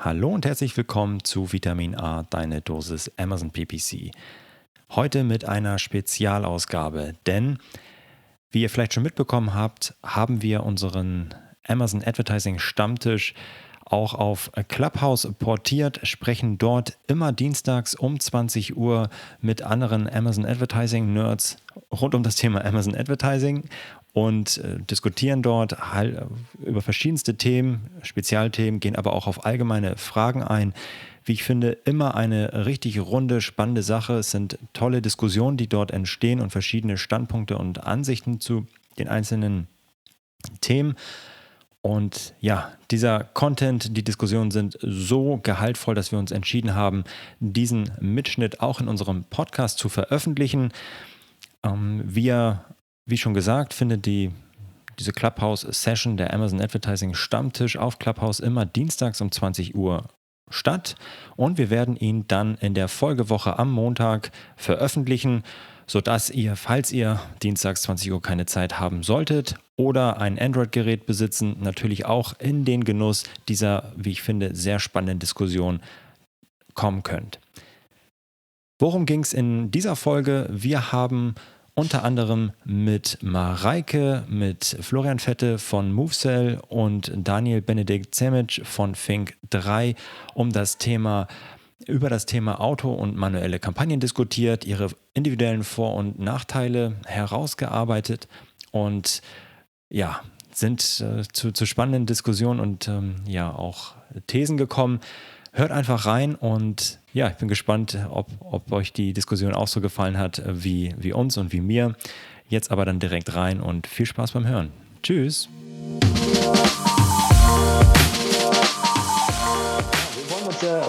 Hallo und herzlich willkommen zu Vitamin A, deine Dosis Amazon PPC. Heute mit einer Spezialausgabe, denn wie ihr vielleicht schon mitbekommen habt, haben wir unseren Amazon Advertising Stammtisch auch auf Clubhouse portiert, sprechen dort immer dienstags um 20 Uhr mit anderen Amazon Advertising Nerds rund um das Thema Amazon Advertising und äh, diskutieren dort über verschiedenste Themen, Spezialthemen, gehen aber auch auf allgemeine Fragen ein. Wie ich finde, immer eine richtig runde, spannende Sache. Es sind tolle Diskussionen, die dort entstehen und verschiedene Standpunkte und Ansichten zu den einzelnen Themen. Und ja, dieser Content, die Diskussionen sind so gehaltvoll, dass wir uns entschieden haben, diesen Mitschnitt auch in unserem Podcast zu veröffentlichen. Ähm, wir wie schon gesagt, findet die, diese Clubhouse-Session der Amazon Advertising Stammtisch auf Clubhouse immer dienstags um 20 Uhr statt und wir werden ihn dann in der Folgewoche am Montag veröffentlichen, sodass ihr, falls ihr dienstags 20 Uhr keine Zeit haben solltet oder ein Android-Gerät besitzen, natürlich auch in den Genuss dieser, wie ich finde, sehr spannenden Diskussion kommen könnt. Worum ging es in dieser Folge? Wir haben unter anderem mit Mareike, mit Florian Fette von MoveCell und Daniel Benedikt Zemic von Fink 3 um das Thema über das Thema Auto und manuelle Kampagnen diskutiert, ihre individuellen Vor- und Nachteile herausgearbeitet und ja, sind äh, zu, zu, spannenden Diskussionen und ähm, ja auch Thesen gekommen. Hört einfach rein und ja, ich bin gespannt, ob, ob euch die Diskussion auch so gefallen hat wie, wie uns und wie mir. Jetzt aber dann direkt rein und viel Spaß beim Hören. Tschüss.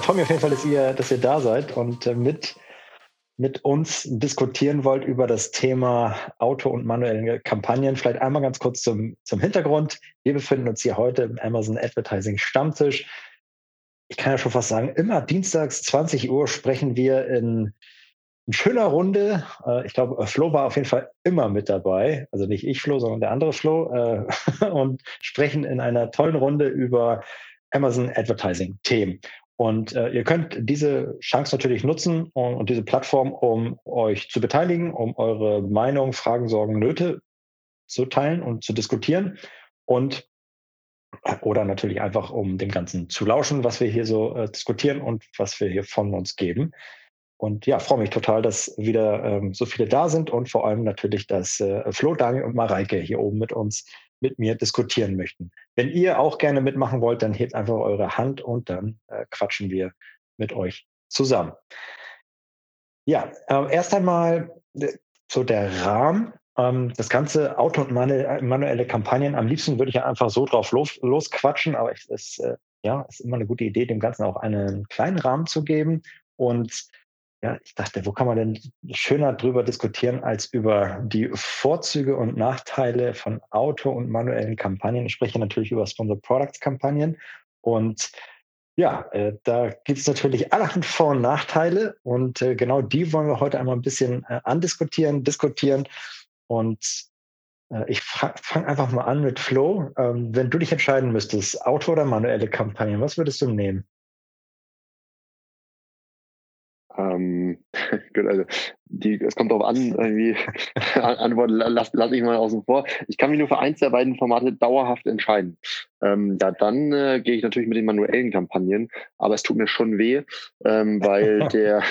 Freuen mich auf jeden Fall, dass ihr, dass ihr da seid und äh, mit, mit uns diskutieren wollt über das Thema Auto- und manuelle Kampagnen. Vielleicht einmal ganz kurz zum, zum Hintergrund. Wir befinden uns hier heute im Amazon Advertising Stammtisch ich kann ja schon fast sagen, immer dienstags 20 Uhr sprechen wir in, in schöner Runde. Äh, ich glaube, Flo war auf jeden Fall immer mit dabei. Also nicht ich Flo, sondern der andere Flo. Äh, und sprechen in einer tollen Runde über Amazon Advertising Themen. Und äh, ihr könnt diese Chance natürlich nutzen und, und, diese Plattform, um euch zu beteiligen, um eure Meinung, Fragen, Sorgen, Nöte zu teilen und zu diskutieren. Und oder natürlich einfach, um dem Ganzen zu lauschen, was wir hier so äh, diskutieren und was wir hier von uns geben. Und ja, freue mich total, dass wieder ähm, so viele da sind und vor allem natürlich, dass äh, Flo, Daniel und Mareike hier oben mit uns, mit mir diskutieren möchten. Wenn ihr auch gerne mitmachen wollt, dann hebt einfach eure Hand und dann äh, quatschen wir mit euch zusammen. Ja, äh, erst einmal äh, so der Rahmen. Ähm, das ganze Auto- und manuelle Kampagnen, am liebsten würde ich ja einfach so drauf los, losquatschen, aber es ist, äh, ja, ist immer eine gute Idee, dem Ganzen auch einen kleinen Rahmen zu geben. Und ja, ich dachte, wo kann man denn schöner drüber diskutieren als über die Vorzüge und Nachteile von Auto- und manuellen Kampagnen? Ich spreche natürlich über Sponsor Products Kampagnen. Und ja, äh, da gibt es natürlich allerhand Vor- und Nachteile. Und äh, genau die wollen wir heute einmal ein bisschen äh, andiskutieren, diskutieren und äh, ich fange einfach mal an mit Flo. Ähm, wenn du dich entscheiden müsstest, Auto oder manuelle Kampagnen, was würdest du nehmen? Ähm, gut, also die, es kommt darauf an, irgendwie Antwort lasse lass ich mal außen vor. Ich kann mich nur für eins der beiden Formate dauerhaft entscheiden. Ähm, ja, dann äh, gehe ich natürlich mit den manuellen Kampagnen, aber es tut mir schon weh, ähm, weil der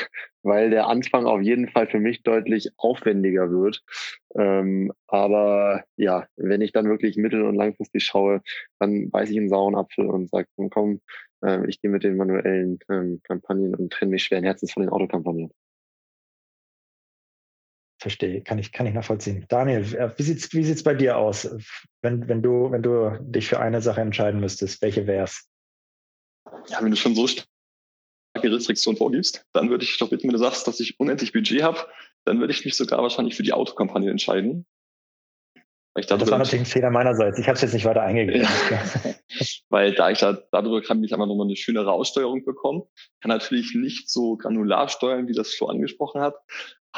weil der Anfang auf jeden Fall für mich deutlich aufwendiger wird. Ähm, aber ja, wenn ich dann wirklich mittel- und langfristig schaue, dann beiße ich einen sauren Apfel und sage, komm, äh, ich gehe mit den manuellen ähm, Kampagnen und trenne mich schweren Herzens von den Autokampagnen. Verstehe, kann ich, kann ich nachvollziehen. Daniel, äh, wie sieht's, wie sieht's bei dir aus, wenn, wenn du, wenn du dich für eine Sache entscheiden müsstest? Welche wär's? Ja, wenn du schon so starke Restriktionen vorgibst, dann würde ich doch bitten, wenn du sagst, dass ich unendlich Budget habe, dann würde ich mich sogar wahrscheinlich für die Autokampagne entscheiden. das war natürlich ein Fehler meinerseits. Ich habe es jetzt nicht weiter eingegeben. Ja. Weil da ich da, darüber kann ich einfach nochmal eine schönere Aussteuerung bekommen. Kann natürlich nicht so granular steuern, wie das Flo angesprochen hat.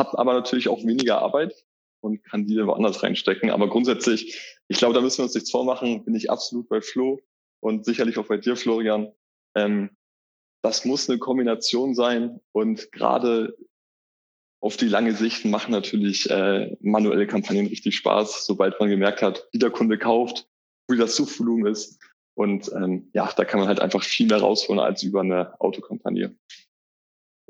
Hab aber natürlich auch weniger Arbeit und kann die woanders reinstecken. Aber grundsätzlich, ich glaube, da müssen wir uns nichts vormachen, bin ich absolut bei Flo und sicherlich auch bei dir, Florian. Ähm, das muss eine Kombination sein und gerade auf die lange Sicht machen natürlich äh, manuelle Kampagnen richtig Spaß, sobald man gemerkt hat, wie der Kunde kauft, wie das Suchvolumen ist. Und ähm, ja, da kann man halt einfach viel mehr rausholen als über eine Autokampagne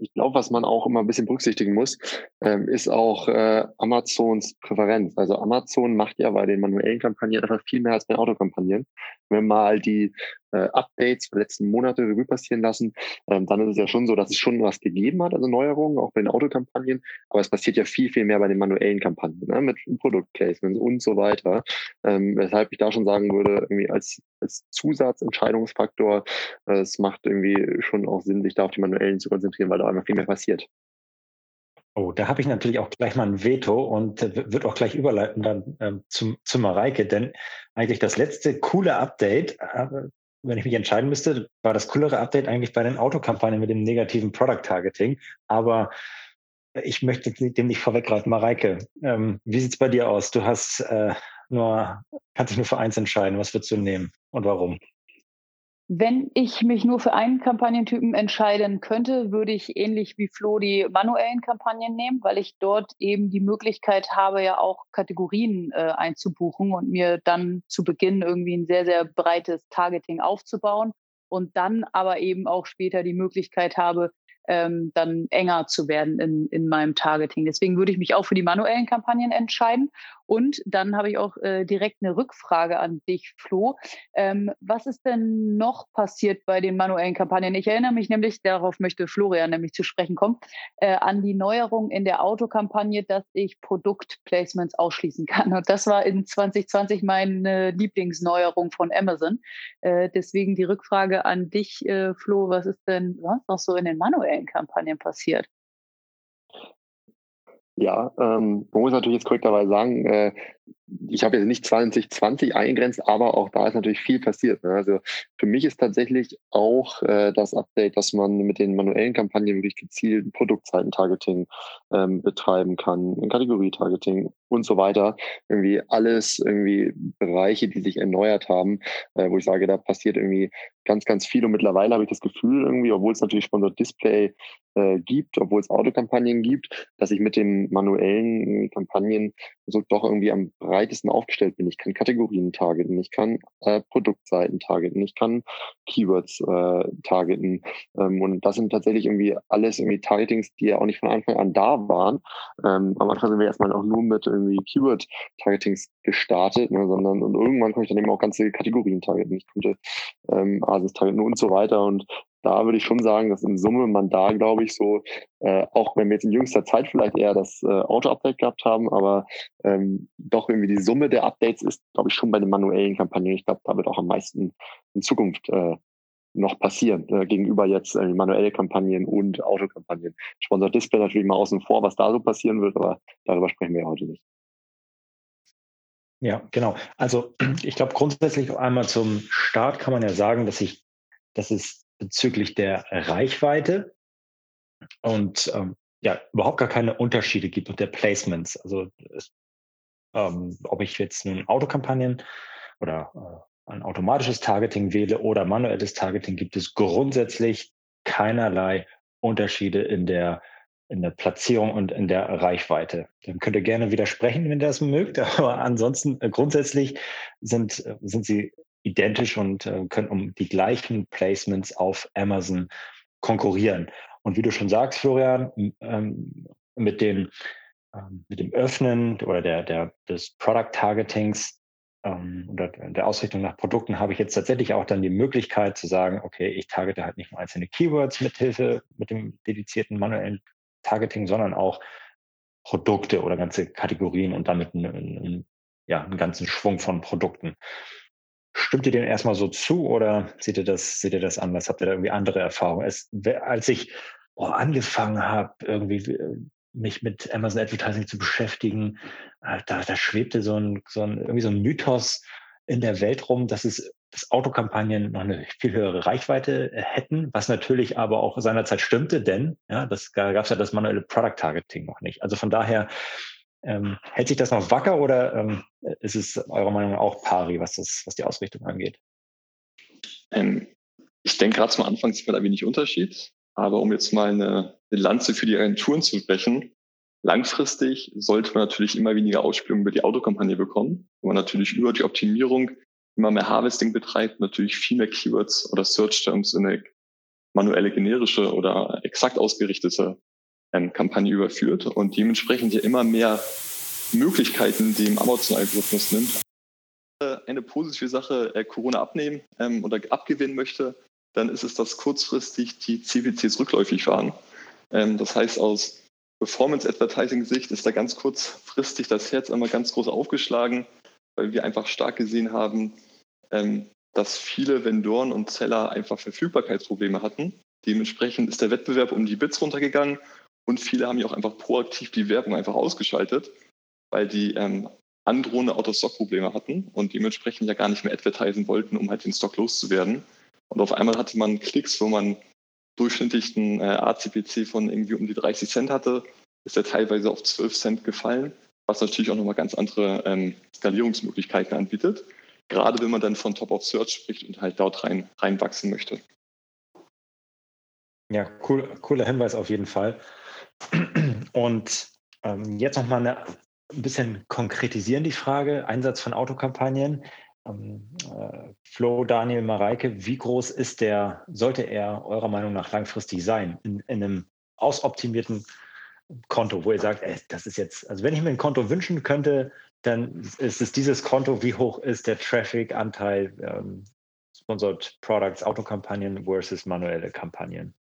ich glaube, was man auch immer ein bisschen berücksichtigen muss, ähm, ist auch äh, Amazons Präferenz. Also Amazon macht ja bei den manuellen Kampagnen einfach viel mehr als bei Autokampagnen. Wenn man mal die äh, Updates der letzten Monate Revue passieren lassen, ähm, dann ist es ja schon so, dass es schon was gegeben hat, also Neuerungen, auch bei den Autokampagnen. Aber es passiert ja viel, viel mehr bei den manuellen Kampagnen, ne, mit Produktplacements und so weiter. Ähm, weshalb ich da schon sagen würde, irgendwie als, als Zusatzentscheidungsfaktor, äh, es macht irgendwie schon auch Sinn, sich da auf die manuellen zu konzentrieren, weil da einfach viel mehr passiert. Oh, da habe ich natürlich auch gleich mal ein Veto und äh, wird auch gleich überleiten dann ähm, zum, zu Mareike, denn eigentlich das letzte coole Update, äh, wenn ich mich entscheiden müsste, war das coolere Update eigentlich bei den Autokampagnen mit dem negativen Product Targeting. Aber ich möchte dem nicht vorweggreifen. Mareike, ähm, wie sieht's bei dir aus? Du hast äh, nur, kannst dich nur für eins entscheiden. Was würdest du nehmen und warum? Wenn ich mich nur für einen Kampagnentypen entscheiden könnte, würde ich ähnlich wie Flo die manuellen Kampagnen nehmen, weil ich dort eben die Möglichkeit habe, ja auch Kategorien äh, einzubuchen und mir dann zu Beginn irgendwie ein sehr, sehr breites Targeting aufzubauen und dann aber eben auch später die Möglichkeit habe, ähm, dann enger zu werden in, in meinem Targeting. Deswegen würde ich mich auch für die manuellen Kampagnen entscheiden. Und dann habe ich auch äh, direkt eine Rückfrage an dich, Flo. Ähm, was ist denn noch passiert bei den manuellen Kampagnen? Ich erinnere mich nämlich, darauf möchte Florian nämlich zu sprechen kommen, äh, an die Neuerung in der Autokampagne, dass ich Produktplacements ausschließen kann. Und das war in 2020 meine Lieblingsneuerung von Amazon. Äh, deswegen die Rückfrage an dich, äh, Flo. Was ist denn sonst noch so in den manuellen Kampagnen passiert? Ja, ähm, man muss natürlich jetzt korrekterweise sagen, äh, ich habe jetzt nicht 2020 eingrenzt, aber auch da ist natürlich viel passiert. Ne? Also für mich ist tatsächlich auch äh, das Update, dass man mit den manuellen Kampagnen wirklich gezielt Produktzeiten-Targeting ähm, betreiben kann, Kategorie-Targeting und so weiter. Irgendwie alles irgendwie Bereiche, die sich erneuert haben, äh, wo ich sage, da passiert irgendwie ganz, ganz viel. Und mittlerweile habe ich das Gefühl irgendwie, obwohl es natürlich Sponsor Display äh, gibt, obwohl es Autokampagnen gibt, dass ich mit den manuellen Kampagnen so doch irgendwie am breitesten aufgestellt bin. Ich kann Kategorien targeten, ich kann äh, Produktseiten targeten, ich kann Keywords äh, targeten. Ähm, und das sind tatsächlich irgendwie alles irgendwie Targetings, die ja auch nicht von Anfang an da waren. Ähm, am Anfang sind wir erstmal auch nur mit irgendwie Keyword-Targetings gestartet, ne, sondern und irgendwann konnte ich dann eben auch ganze Kategorien targeten. Ich konnte ähm, Asis targeten und so weiter. Und da würde ich schon sagen, dass in Summe man da, glaube ich, so, äh, auch wenn wir jetzt in jüngster Zeit vielleicht eher das äh, Auto-Update gehabt haben, aber ähm, doch irgendwie die Summe der Updates ist, glaube ich, schon bei den manuellen Kampagnen. Ich glaube, da wird auch am meisten in Zukunft äh, noch passieren, äh, gegenüber jetzt äh, manuelle Kampagnen und Autokampagnen. Sponsor Display natürlich mal außen vor, was da so passieren wird, aber darüber sprechen wir ja heute nicht. Ja, genau. Also ich glaube grundsätzlich einmal zum Start kann man ja sagen, dass ich, dass es bezüglich der Reichweite und ähm, ja überhaupt gar keine Unterschiede gibt und der Placements. Also ähm, ob ich jetzt nun Autokampagnen oder äh, ein automatisches Targeting wähle oder manuelles Targeting, gibt es grundsätzlich keinerlei Unterschiede in der in der Platzierung und in der Reichweite. Dann könnt ihr gerne widersprechen, wenn ihr das mögt, aber ansonsten äh, grundsätzlich sind, äh, sind sie identisch und äh, können um die gleichen Placements auf Amazon konkurrieren. Und wie du schon sagst, Florian, ähm, mit, den, ähm, mit dem Öffnen oder der, der, des Product Targetings ähm, oder der Ausrichtung nach Produkten habe ich jetzt tatsächlich auch dann die Möglichkeit zu sagen, okay, ich targete halt nicht nur einzelne Keywords mit Hilfe mit dem dedizierten manuellen Targeting, sondern auch Produkte oder ganze Kategorien und damit einen, einen, ja, einen ganzen Schwung von Produkten. Stimmt ihr dem erstmal so zu oder seht ihr das, seht ihr das anders? Habt ihr da irgendwie andere Erfahrungen? Es, als ich oh, angefangen habe, irgendwie äh, mich mit Amazon Advertising zu beschäftigen, äh, da, da schwebte so ein, so ein, irgendwie so ein Mythos in der Welt rum, dass es dass Autokampagnen noch eine viel höhere Reichweite äh, hätten, was natürlich aber auch seinerzeit stimmte, denn ja, das gab es ja das manuelle Product Targeting noch nicht. Also von daher ähm, hält sich das noch wacker oder ähm, ist es eurer Meinung nach auch pari, was, das, was die Ausrichtung angeht? Ähm, Ich denke, gerade zum Anfang sieht man da wenig Unterschied. Aber um jetzt mal eine, eine Lanze für die Agenturen zu brechen, langfristig sollte man natürlich immer weniger Ausspielung über die Autokampagne bekommen, wo man natürlich über die Optimierung immer mehr Harvesting betreibt, natürlich viel mehr Keywords oder Search Terms in eine manuelle generische oder exakt ausgerichtete ähm, Kampagne überführt und dementsprechend ja immer mehr Möglichkeiten dem Amazon-Algorithmus nimmt. Eine positive Sache äh, Corona abnehmen ähm, oder abgewinnen möchte, dann ist es, dass kurzfristig die CPCs rückläufig waren. Ähm, das heißt, aus Performance-Advertising-Sicht ist da ganz kurzfristig das Herz einmal ganz groß aufgeschlagen, weil wir einfach stark gesehen haben, ähm, dass viele Vendoren und Seller einfach Verfügbarkeitsprobleme hatten. Dementsprechend ist der Wettbewerb um die Bits runtergegangen und viele haben ja auch einfach proaktiv die Werbung einfach ausgeschaltet, weil die ähm, androhende Out-of-Stock-Probleme hatten und dementsprechend ja gar nicht mehr advertisen wollten, um halt den Stock loszuwerden. Und auf einmal hatte man Klicks, wo man durchschnittlich einen äh, ACPC von irgendwie um die 30 Cent hatte, ist er teilweise auf 12 Cent gefallen, was natürlich auch nochmal ganz andere ähm, Skalierungsmöglichkeiten anbietet. Gerade wenn man dann von Top of Search spricht und halt dort rein, reinwachsen möchte. Ja, cool, cooler Hinweis auf jeden Fall. Und ähm, jetzt nochmal ein bisschen konkretisieren die Frage. Einsatz von Autokampagnen. Ähm, äh, Flo, Daniel, Mareike, wie groß ist der, sollte er eurer Meinung nach langfristig sein in, in einem ausoptimierten Konto, wo ihr sagt, ey, das ist jetzt, also wenn ich mir ein Konto wünschen könnte, dann ist es dieses Konto, wie hoch ist der Traffic-Anteil ähm, Sponsored Products, Autokampagnen versus manuelle Kampagnen?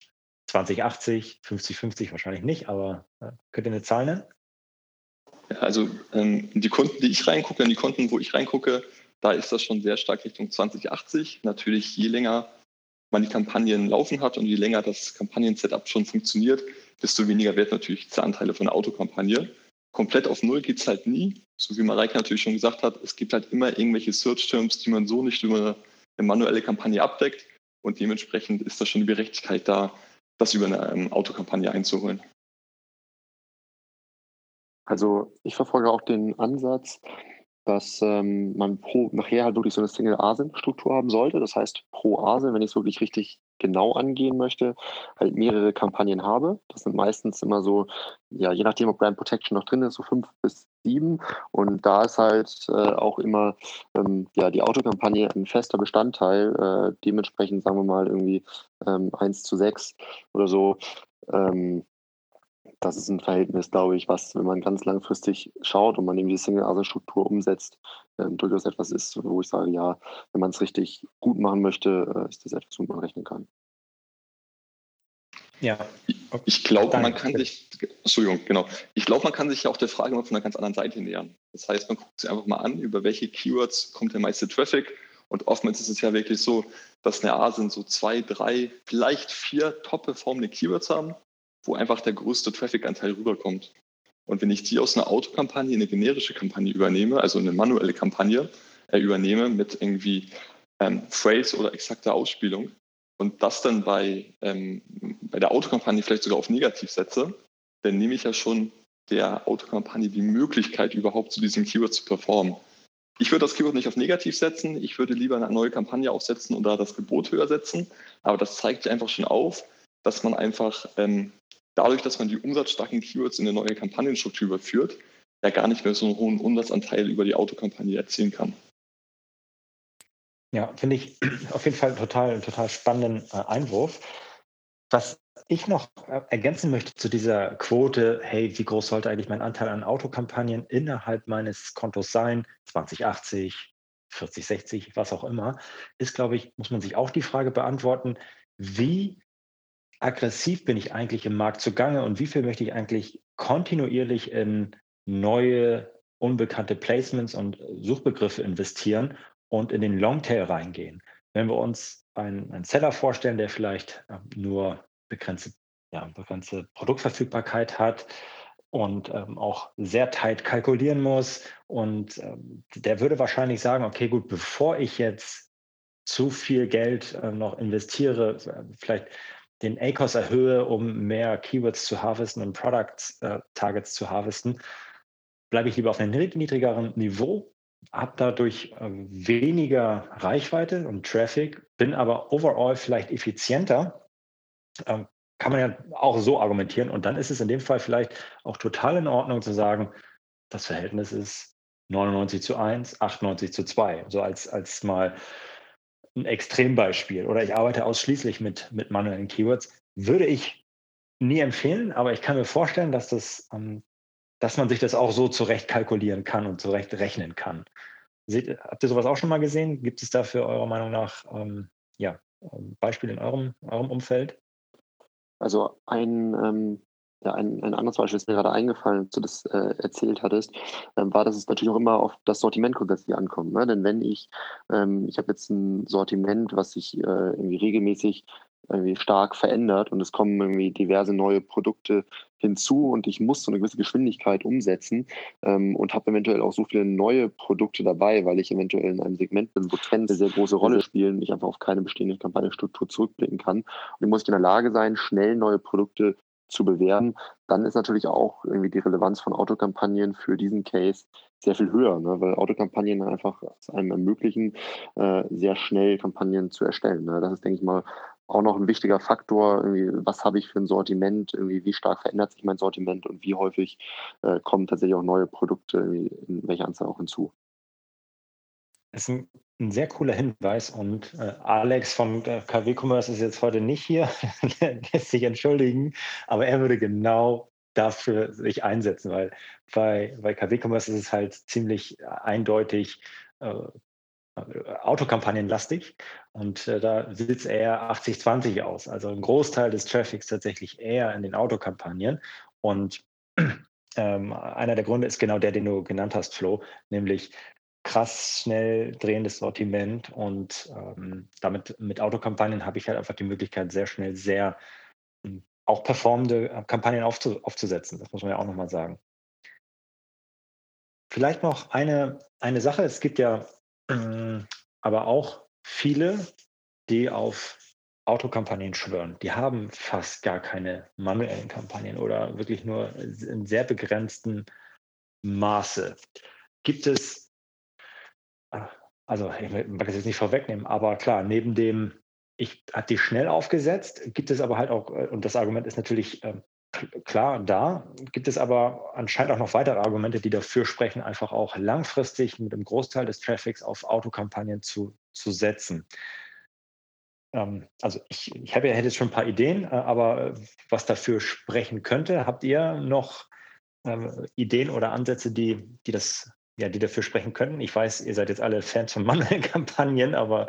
2080, 50-50 wahrscheinlich nicht, aber äh, könnt ihr eine Zahl nennen? Also ähm, die Kunden, die ich reingucke, in die Kunden, wo ich reingucke, da ist das schon sehr stark Richtung 2080. Natürlich, je länger man die Kampagnen laufen hat und je länger das Kampagnen-Setup schon funktioniert, desto weniger wird natürlich die Anteile von der Autokampagne. Komplett auf Null geht es halt nie. So wie Mareike natürlich schon gesagt hat, es gibt halt immer irgendwelche Search-Terms, die man so nicht über eine manuelle Kampagne abdeckt. Und dementsprechend ist da schon die Berechtigkeit da, das über eine ähm, Autokampagne einzuholen. Also ich verfolge auch den Ansatz, dass ähm, man pro, nachher halt wirklich so eine Single-ASIN-Struktur haben sollte. Das heißt, pro ASIN, wenn ich es wirklich richtig genau angehen möchte, halt mehrere Kampagnen habe. Das sind meistens immer so, ja, je nachdem, ob Brand Protection noch drin ist, so fünf bis sieben. Und da ist halt äh, auch immer ähm, ja, die Autokampagne ein fester Bestandteil. Äh, dementsprechend sagen wir mal irgendwie ähm, 1 zu 6 oder so. Ähm, das ist ein Verhältnis, glaube ich, was, wenn man ganz langfristig schaut und man eben die Single-Asen-Struktur umsetzt, ähm, durchaus etwas ist, wo ich sage, ja, wenn man es richtig gut machen möchte, äh, ist das etwas, womit man rechnen kann. Ja. Ich glaube, man kann sich, Entschuldigung, genau. Ich glaube, man kann sich ja auch der Frage mal von einer ganz anderen Seite nähern. Das heißt, man guckt sich einfach mal an, über welche Keywords kommt der meiste Traffic. Und oftmals ist es ja wirklich so, dass eine A sind so zwei, drei, vielleicht vier top performende Keywords haben wo einfach der größte Traffic-Anteil rüberkommt. Und wenn ich die aus einer Autokampagne in eine generische Kampagne übernehme, also eine manuelle Kampagne äh, übernehme mit irgendwie ähm, Phrase oder exakter Ausspielung und das dann bei, ähm, bei der Autokampagne vielleicht sogar auf negativ setze, dann nehme ich ja schon der Autokampagne die Möglichkeit, überhaupt zu diesem Keyword zu performen. Ich würde das Keyword nicht auf negativ setzen, ich würde lieber eine neue Kampagne aufsetzen oder das Gebot höher setzen, aber das zeigt einfach schon auf, dass man einfach ähm, dadurch, dass man die umsatzstarken Keywords in eine neue Kampagnenstruktur überführt, ja gar nicht mehr so einen hohen Umsatzanteil über die Autokampagne erzielen kann. Ja, finde ich auf jeden Fall total, total spannenden äh, Einwurf. Was ich noch äh, ergänzen möchte zu dieser Quote, hey, wie groß sollte eigentlich mein Anteil an Autokampagnen innerhalb meines Kontos sein? 2080, 40, 60, was auch immer, ist, glaube ich, muss man sich auch die Frage beantworten, wie aggressiv bin ich eigentlich im Markt zugange und wie viel möchte ich eigentlich kontinuierlich in neue, unbekannte Placements und Suchbegriffe investieren und in den Longtail reingehen. Wenn wir uns einen, einen Seller vorstellen, der vielleicht ähm, nur begrenzte, ja, begrenzte Produktverfügbarkeit hat und ähm, auch sehr tight kalkulieren muss und ähm, der würde wahrscheinlich sagen, okay, gut, bevor ich jetzt zu viel Geld äh, noch investiere, vielleicht den ACOS erhöhe, um mehr Keywords zu harvesten und Product äh, Targets zu harvesten, bleibe ich lieber auf einem niedrigeren Niveau, habe dadurch äh, weniger Reichweite und Traffic, bin aber overall vielleicht effizienter, ähm, kann man ja auch so argumentieren. Und dann ist es in dem Fall vielleicht auch total in Ordnung zu sagen, das Verhältnis ist 99 zu 1, 98 zu 2. So als, als mal ein Extrembeispiel. Oder ich arbeite ausschließlich mit, mit manuellen Keywords. Würde ich nie empfehlen, aber ich kann mir vorstellen, dass das ähm, dass man sich das auch so zurecht kalkulieren kann und zurecht rechnen kann. Seht, habt ihr sowas auch schon mal gesehen? Gibt es dafür eurer Meinung nach ähm, ja, ähm, Beispiele in eurem, eurem Umfeld? Also ein, ähm, ja, ein, ein anderes Beispiel ist mir gerade eingefallen, als du das äh, erzählt hattest, ähm, war, dass es natürlich auch immer auf das Sortiment grundsätzlich ankommt. Ne? Denn wenn ich, ähm, ich habe jetzt ein Sortiment, was sich äh, irgendwie regelmäßig irgendwie stark verändert und es kommen irgendwie diverse neue Produkte hinzu und ich muss so eine gewisse Geschwindigkeit umsetzen ähm, und habe eventuell auch so viele neue Produkte dabei, weil ich eventuell in einem Segment bin, wo Trends eine sehr große Rolle spielen, ich einfach auf keine bestehende Kampagnenstruktur zurückblicken kann. Und ich muss in der Lage sein, schnell neue Produkte zu bewerben, dann ist natürlich auch irgendwie die Relevanz von Autokampagnen für diesen Case sehr viel höher, ne? weil Autokampagnen einfach es einem ermöglichen, äh, sehr schnell Kampagnen zu erstellen. Ne? Das ist, denke ich mal, auch noch ein wichtiger Faktor, was habe ich für ein Sortiment, wie stark verändert sich mein Sortiment und wie häufig äh, kommen tatsächlich auch neue Produkte, in welcher Anzahl auch hinzu. Ist ein, ein sehr cooler Hinweis und äh, Alex von äh, KW Commerce ist jetzt heute nicht hier, lässt sich entschuldigen, aber er würde genau dafür sich einsetzen, weil bei, bei KW Commerce ist es halt ziemlich eindeutig äh, Autokampagnenlastig und äh, da es eher 80-20 aus. Also ein Großteil des Traffics tatsächlich eher in den Autokampagnen. Und ähm, einer der Gründe ist genau der, den du genannt hast, Flo, nämlich krass schnell drehendes Sortiment und ähm, damit mit Autokampagnen habe ich halt einfach die Möglichkeit, sehr schnell sehr ähm, auch performende äh, Kampagnen aufzu aufzusetzen. Das muss man ja auch nochmal sagen. Vielleicht noch eine, eine Sache. Es gibt ja ähm, aber auch viele, die auf Autokampagnen schwören. Die haben fast gar keine manuellen Kampagnen oder wirklich nur in sehr begrenzten Maße. Gibt es, äh, also ich mag das jetzt nicht vorwegnehmen, aber klar, neben dem, ich habe die schnell aufgesetzt, gibt es aber halt auch, äh, und das Argument ist natürlich ähm, klar da. Gibt es aber anscheinend auch noch weitere Argumente, die dafür sprechen, einfach auch langfristig mit einem Großteil des Traffics auf Autokampagnen zu, zu setzen. Ähm, also ich, ich habe ja hätte jetzt schon ein paar Ideen, äh, aber was dafür sprechen könnte, habt ihr noch ähm, Ideen oder Ansätze, die, die das ja, die dafür sprechen könnten. Ich weiß, ihr seid jetzt alle Fans von manuellen Kampagnen, aber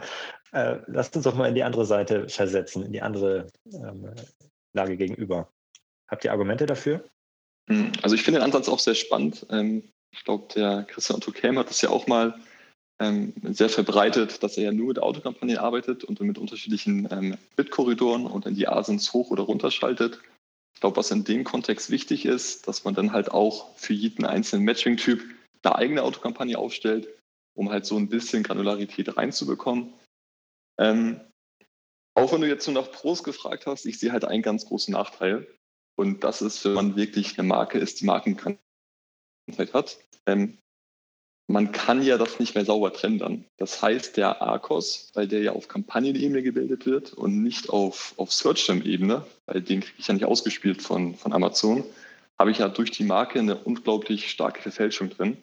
äh, lasst uns doch mal in die andere Seite versetzen, in die andere ähm, Lage gegenüber. Habt ihr Argumente dafür? Hm, also ich finde den Ansatz auch sehr spannend. Ähm, ich glaube, der Christian Otto Kelm hat das ja auch mal ähm, sehr verbreitet, dass er ja nur mit Autokampagnen arbeitet und mit unterschiedlichen ähm, Bitkorridoren und in die Asins hoch oder runter schaltet. Ich glaube, was in dem Kontext wichtig ist, dass man dann halt auch für jeden einzelnen Matching-Typ eine eigene Autokampagne aufstellt, um halt so ein bisschen Granularität reinzubekommen. Ähm, auch wenn du jetzt nur nach Pros gefragt hast, ich sehe halt einen ganz großen Nachteil. Und das ist, wenn man wirklich eine Marke ist, die Markenkrankheit hat. Ähm, man kann ja das nicht mehr sauber trennen. Das heißt, der ARCOS, weil der ja auf Kampagnenebene gebildet wird und nicht auf, auf Search-Term-Ebene, weil den kriege ich ja nicht ausgespielt von, von Amazon, habe ich ja durch die Marke eine unglaublich starke Verfälschung drin.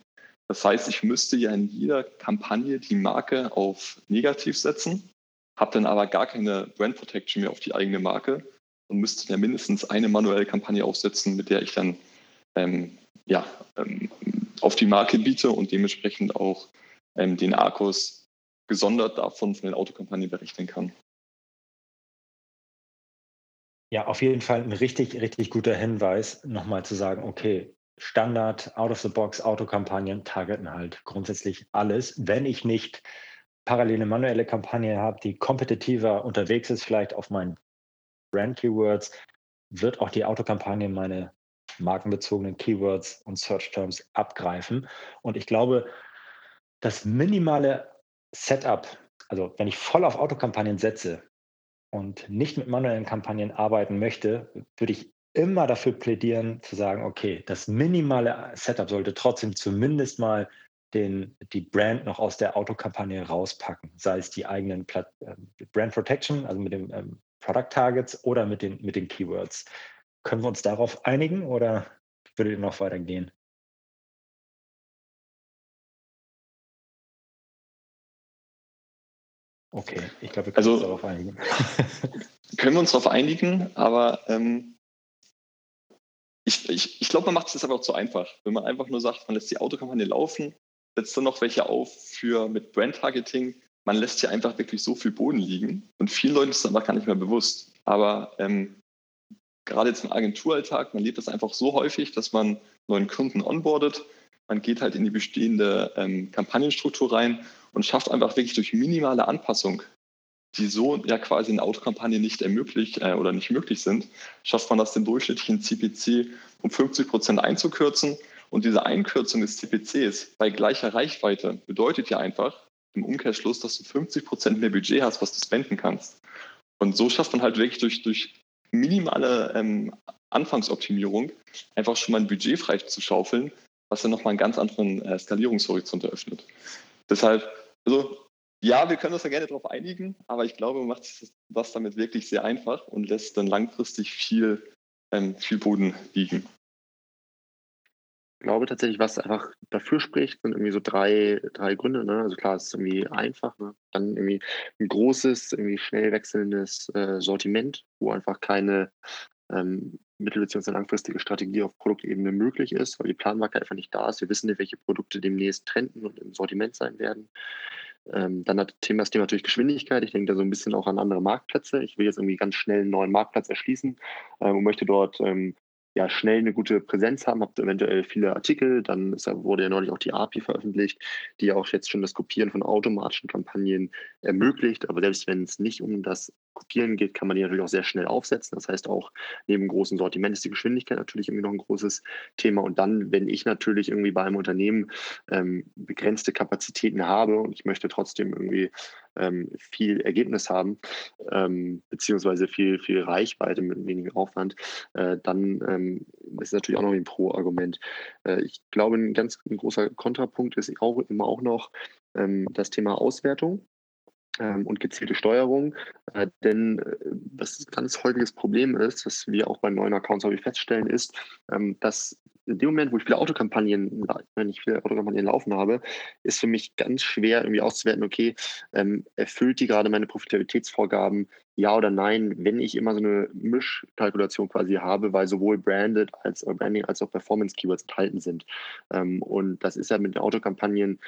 Das heißt, ich müsste ja in jeder Kampagne die Marke auf negativ setzen, habe dann aber gar keine Brand Protection mehr auf die eigene Marke und müsste ja mindestens eine manuelle Kampagne aufsetzen, mit der ich dann ähm, ja, ähm, auf die Marke biete und dementsprechend auch ähm, den Arcos gesondert davon von den Autokampagnen berechnen kann. Ja, auf jeden Fall ein richtig, richtig guter Hinweis, nochmal zu sagen, okay, Standard, Out-of-the-Box, Autokampagnen targeten halt grundsätzlich alles. Wenn ich nicht parallel eine manuelle Kampagne habe, die kompetitiver unterwegs ist, vielleicht auf meinen Brand-Keywords wird auch die Autokampagne meine markenbezogenen Keywords und Search-Terms abgreifen. Und ich glaube, das minimale Setup, also wenn ich voll auf Autokampagnen setze und nicht mit manuellen Kampagnen arbeiten möchte, würde ich immer dafür plädieren zu sagen, okay, das minimale Setup sollte trotzdem zumindest mal den, die Brand noch aus der Autokampagne rauspacken, sei es die eigenen Plat äh, Brand Protection, also mit den ähm, Product Targets oder mit den, mit den Keywords. Können wir uns darauf einigen oder würdet ihr noch weitergehen? Okay, ich glaube, wir können also, uns darauf einigen. können wir uns darauf einigen, aber ähm, ich, ich, ich glaube, man macht es jetzt aber auch zu einfach. Wenn man einfach nur sagt, man lässt die Autokampagne laufen, setzt dann noch welche auf für mit Brand-Targeting. Man lässt hier einfach wirklich so viel Boden liegen und vielen Leuten ist das einfach gar nicht mehr bewusst. Aber ähm, gerade jetzt im Agenturalltag, man lebt das einfach so häufig, dass man neuen Kunden onboardet. Man geht halt in die bestehende ähm, Kampagnenstruktur rein und schafft einfach wirklich durch minimale Anpassung, die so ja quasi in Autokampagne nicht ermöglicht äh, oder nicht möglich sind, schafft man das den durchschnittlichen CPC um 50 Prozent einzukürzen. Und diese Einkürzung des CPCs bei gleicher Reichweite bedeutet ja einfach im Umkehrschluss, dass du 50 Prozent mehr Budget hast, was du spenden kannst. Und so schafft man halt wirklich durch, durch minimale ähm, Anfangsoptimierung einfach schon mal ein Budget frei zu schaufeln, was dann nochmal einen ganz anderen äh, Skalierungshorizont eröffnet. Deshalb, also ja, wir können uns da gerne darauf einigen, aber ich glaube, man macht das damit wirklich sehr einfach und lässt dann langfristig viel, ähm, viel Boden liegen. Ich glaube tatsächlich, was einfach dafür spricht, sind irgendwie so drei, drei Gründe. Ne? Also klar, es ist irgendwie einfach. Ne? Dann irgendwie ein großes, irgendwie schnell wechselndes äh, Sortiment, wo einfach keine ähm, mittel- bzw. langfristige Strategie auf Produktebene möglich ist, weil die Planbarkeit einfach nicht da ist. Wir wissen nicht, welche Produkte demnächst trenden und im Sortiment sein werden. Ähm, dann hat Thema das Thema natürlich Geschwindigkeit. Ich denke da so ein bisschen auch an andere Marktplätze. Ich will jetzt irgendwie ganz schnell einen neuen Marktplatz erschließen ähm, und möchte dort ähm, ja, schnell eine gute Präsenz haben, habt eventuell viele Artikel, dann ist, wurde ja neulich auch die API veröffentlicht, die auch jetzt schon das Kopieren von automatischen Kampagnen ermöglicht. Aber selbst wenn es nicht um das Kopieren geht, kann man die natürlich auch sehr schnell aufsetzen. Das heißt auch neben großem Sortiment ist die Geschwindigkeit natürlich irgendwie noch ein großes Thema. Und dann, wenn ich natürlich irgendwie bei einem Unternehmen ähm, begrenzte Kapazitäten habe und ich möchte trotzdem irgendwie ähm, viel Ergebnis haben, ähm, beziehungsweise viel, viel Reichweite mit wenigem Aufwand, äh, dann ähm, ist natürlich auch noch ein Pro-Argument. Äh, ich glaube, ein ganz ein großer Kontrapunkt ist auch immer auch noch ähm, das Thema Auswertung und gezielte Steuerung. Äh, denn äh, was ein ganz häufiges Problem ist, was wir auch bei neuen Accounts häufig feststellen, ist, ähm, dass in dem Moment, wo ich viele Autokampagnen, wenn ich viele Autokampagnen laufen habe, ist für mich ganz schwer irgendwie auszuwerten, okay, ähm, erfüllt die gerade meine Profitabilitätsvorgaben, ja oder nein, wenn ich immer so eine Mischkalkulation quasi habe, weil sowohl Branded als äh, Branding als auch Performance Keywords enthalten sind. Ähm, und das ist ja mit den Autokampagnen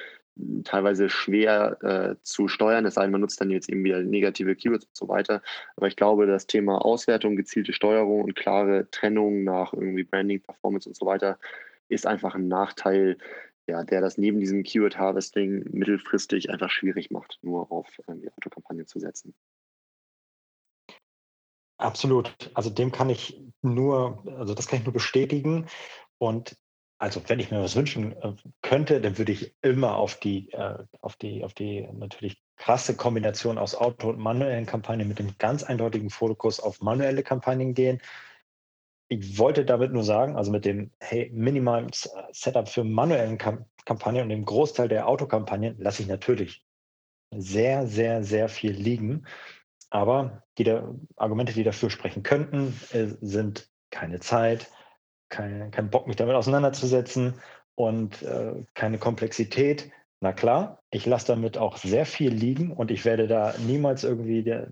teilweise schwer äh, zu steuern, es sei denn, man nutzt dann jetzt irgendwie negative Keywords und so weiter. Aber ich glaube, das Thema Auswertung, gezielte Steuerung und klare Trennung nach irgendwie Branding, Performance und so weiter ist einfach ein Nachteil, ja, der das neben diesem Keyword Harvesting mittelfristig einfach schwierig macht, nur auf ähm, die Autokampagne zu setzen. Absolut. Also dem kann ich nur, also das kann ich nur bestätigen. Und also wenn ich mir was wünschen äh, könnte, dann würde ich immer auf die, äh, auf die, auf die natürlich krasse Kombination aus Auto- und manuellen Kampagnen mit dem ganz eindeutigen Fokus auf manuelle Kampagnen gehen. Ich wollte damit nur sagen, also mit dem hey, minimalen Setup für manuellen Kampagnen und dem Großteil der Autokampagnen lasse ich natürlich sehr, sehr, sehr viel liegen. Aber die Argumente, die dafür sprechen könnten, äh, sind keine Zeit, kein, kein Bock, mich damit auseinanderzusetzen und äh, keine Komplexität. Na klar, ich lasse damit auch sehr viel liegen und ich werde da niemals irgendwie der,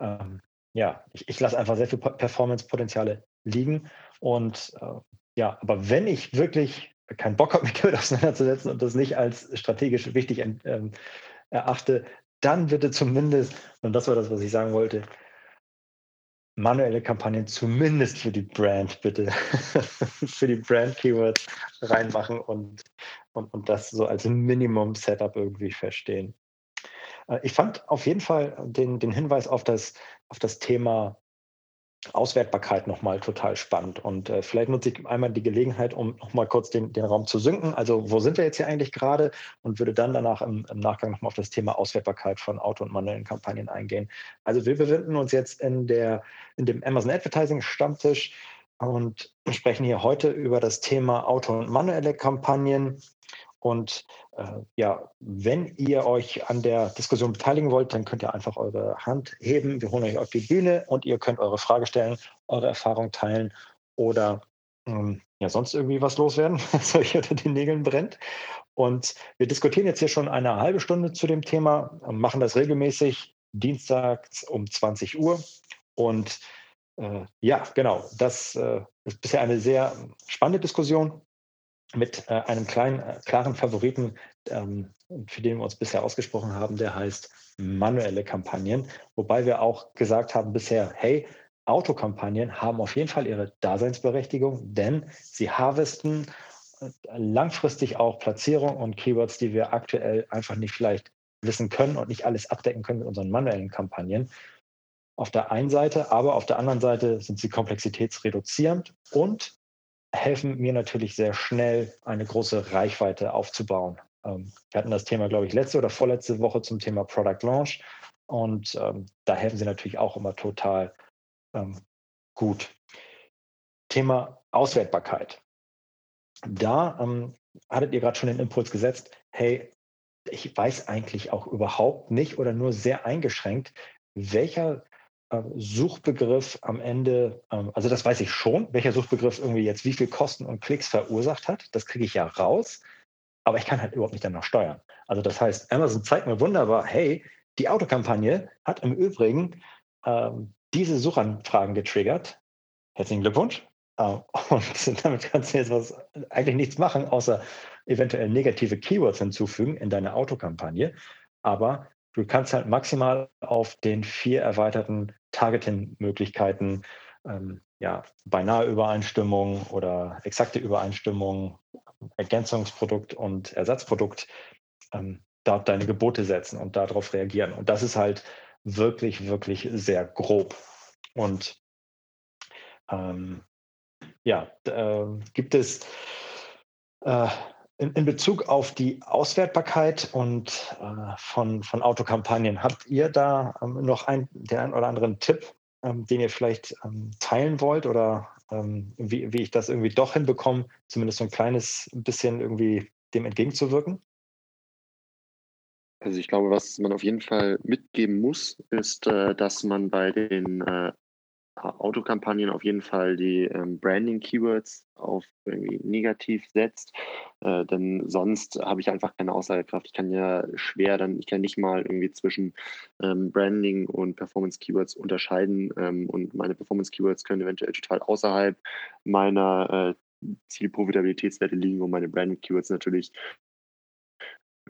ähm, ja, ich, ich lasse einfach sehr viel Performance-Potenziale liegen. Und äh, ja, aber wenn ich wirklich keinen Bock habe, mich damit auseinanderzusetzen und das nicht als strategisch wichtig ähm, erachte, dann bitte zumindest, und das war das, was ich sagen wollte, manuelle Kampagnen zumindest für die Brand bitte, für die Brand-Keywords reinmachen und, und, und das so als Minimum-Setup irgendwie verstehen. Äh, ich fand auf jeden Fall den, den Hinweis auf das, auf das Thema Auswertbarkeit nochmal total spannend. Und äh, vielleicht nutze ich einmal die Gelegenheit, um nochmal kurz den, den Raum zu sinken. Also wo sind wir jetzt hier eigentlich gerade? Und würde dann danach im, im Nachgang nochmal auf das Thema Auswertbarkeit von Auto- und manuellen Kampagnen eingehen. Also wir befinden uns jetzt in, der, in dem Amazon Advertising Stammtisch und sprechen hier heute über das Thema Auto- und manuelle Kampagnen. Und äh, ja, wenn ihr euch an der Diskussion beteiligen wollt, dann könnt ihr einfach eure Hand heben. Wir holen euch auf die Bühne und ihr könnt eure Frage stellen, eure Erfahrung teilen oder ähm, ja, sonst irgendwie was loswerden, was euch unter den Nägeln brennt. Und wir diskutieren jetzt hier schon eine halbe Stunde zu dem Thema, machen das regelmäßig dienstags um 20 Uhr. Und äh, ja, genau, das äh, ist bisher eine sehr spannende Diskussion mit äh, einem kleinen, äh, klaren Favoriten, ähm, für den wir uns bisher ausgesprochen haben, der heißt manuelle Kampagnen. Wobei wir auch gesagt haben bisher, hey, Autokampagnen haben auf jeden Fall ihre Daseinsberechtigung, denn sie harvesten äh, langfristig auch Platzierungen und Keywords, die wir aktuell einfach nicht vielleicht wissen können und nicht alles abdecken können mit unseren manuellen Kampagnen. Auf der einen Seite, aber auf der anderen Seite sind sie komplexitätsreduzierend und helfen mir natürlich sehr schnell, eine große Reichweite aufzubauen. Ähm, wir hatten das Thema, glaube ich, letzte oder vorletzte Woche zum Thema Product Launch. Und ähm, da helfen sie natürlich auch immer total ähm, gut. Thema Auswertbarkeit. Da ähm, hattet ihr gerade schon den Impuls gesetzt, hey, ich weiß eigentlich auch überhaupt nicht oder nur sehr eingeschränkt, welcher Suchbegriff am Ende, ähm, also das weiß ich schon, welcher Suchbegriff irgendwie jetzt wie viel Kosten und Klicks verursacht hat. Das kriege ich ja raus, aber ich kann halt überhaupt nicht danach steuern. Also das heißt, Amazon zeigt mir wunderbar, hey, die Autokampagne hat im Übrigen ähm, diese Suchanfragen getriggert. Herzlichen Glückwunsch. Äh, und damit kannst du jetzt was, eigentlich nichts machen, außer eventuell negative Keywords hinzufügen in deine Autokampagne. Aber du kannst halt maximal auf den vier erweiterten Targeting-Möglichkeiten, ähm, ja, beinahe Übereinstimmung oder exakte Übereinstimmung, Ergänzungsprodukt und Ersatzprodukt, ähm, dort deine Gebote setzen und darauf reagieren. Und das ist halt wirklich, wirklich sehr grob. Und ähm, ja, äh, gibt es äh, in, in, Bezug auf die Auswertbarkeit und äh, von, von Autokampagnen, habt ihr da ähm, noch ein, den einen oder anderen Tipp, ähm, den ihr vielleicht ähm, teilen wollt oder ähm, wie, wie ich das irgendwie doch hinbekomme, zumindest so ein kleines bisschen irgendwie dem entgegenzuwirken? Also ich glaube, was man auf jeden Fall mitgeben muss, ist, äh, dass man bei den äh, Autokampagnen auf jeden Fall die ähm, Branding-Keywords auf irgendwie negativ setzt, äh, denn sonst habe ich einfach keine Aussagekraft. Ich kann ja schwer dann, ich kann nicht mal irgendwie zwischen ähm, Branding und Performance-Keywords unterscheiden ähm, und meine Performance-Keywords können eventuell total außerhalb meiner äh, Zielprofitabilitätswerte liegen und meine Branding-Keywords natürlich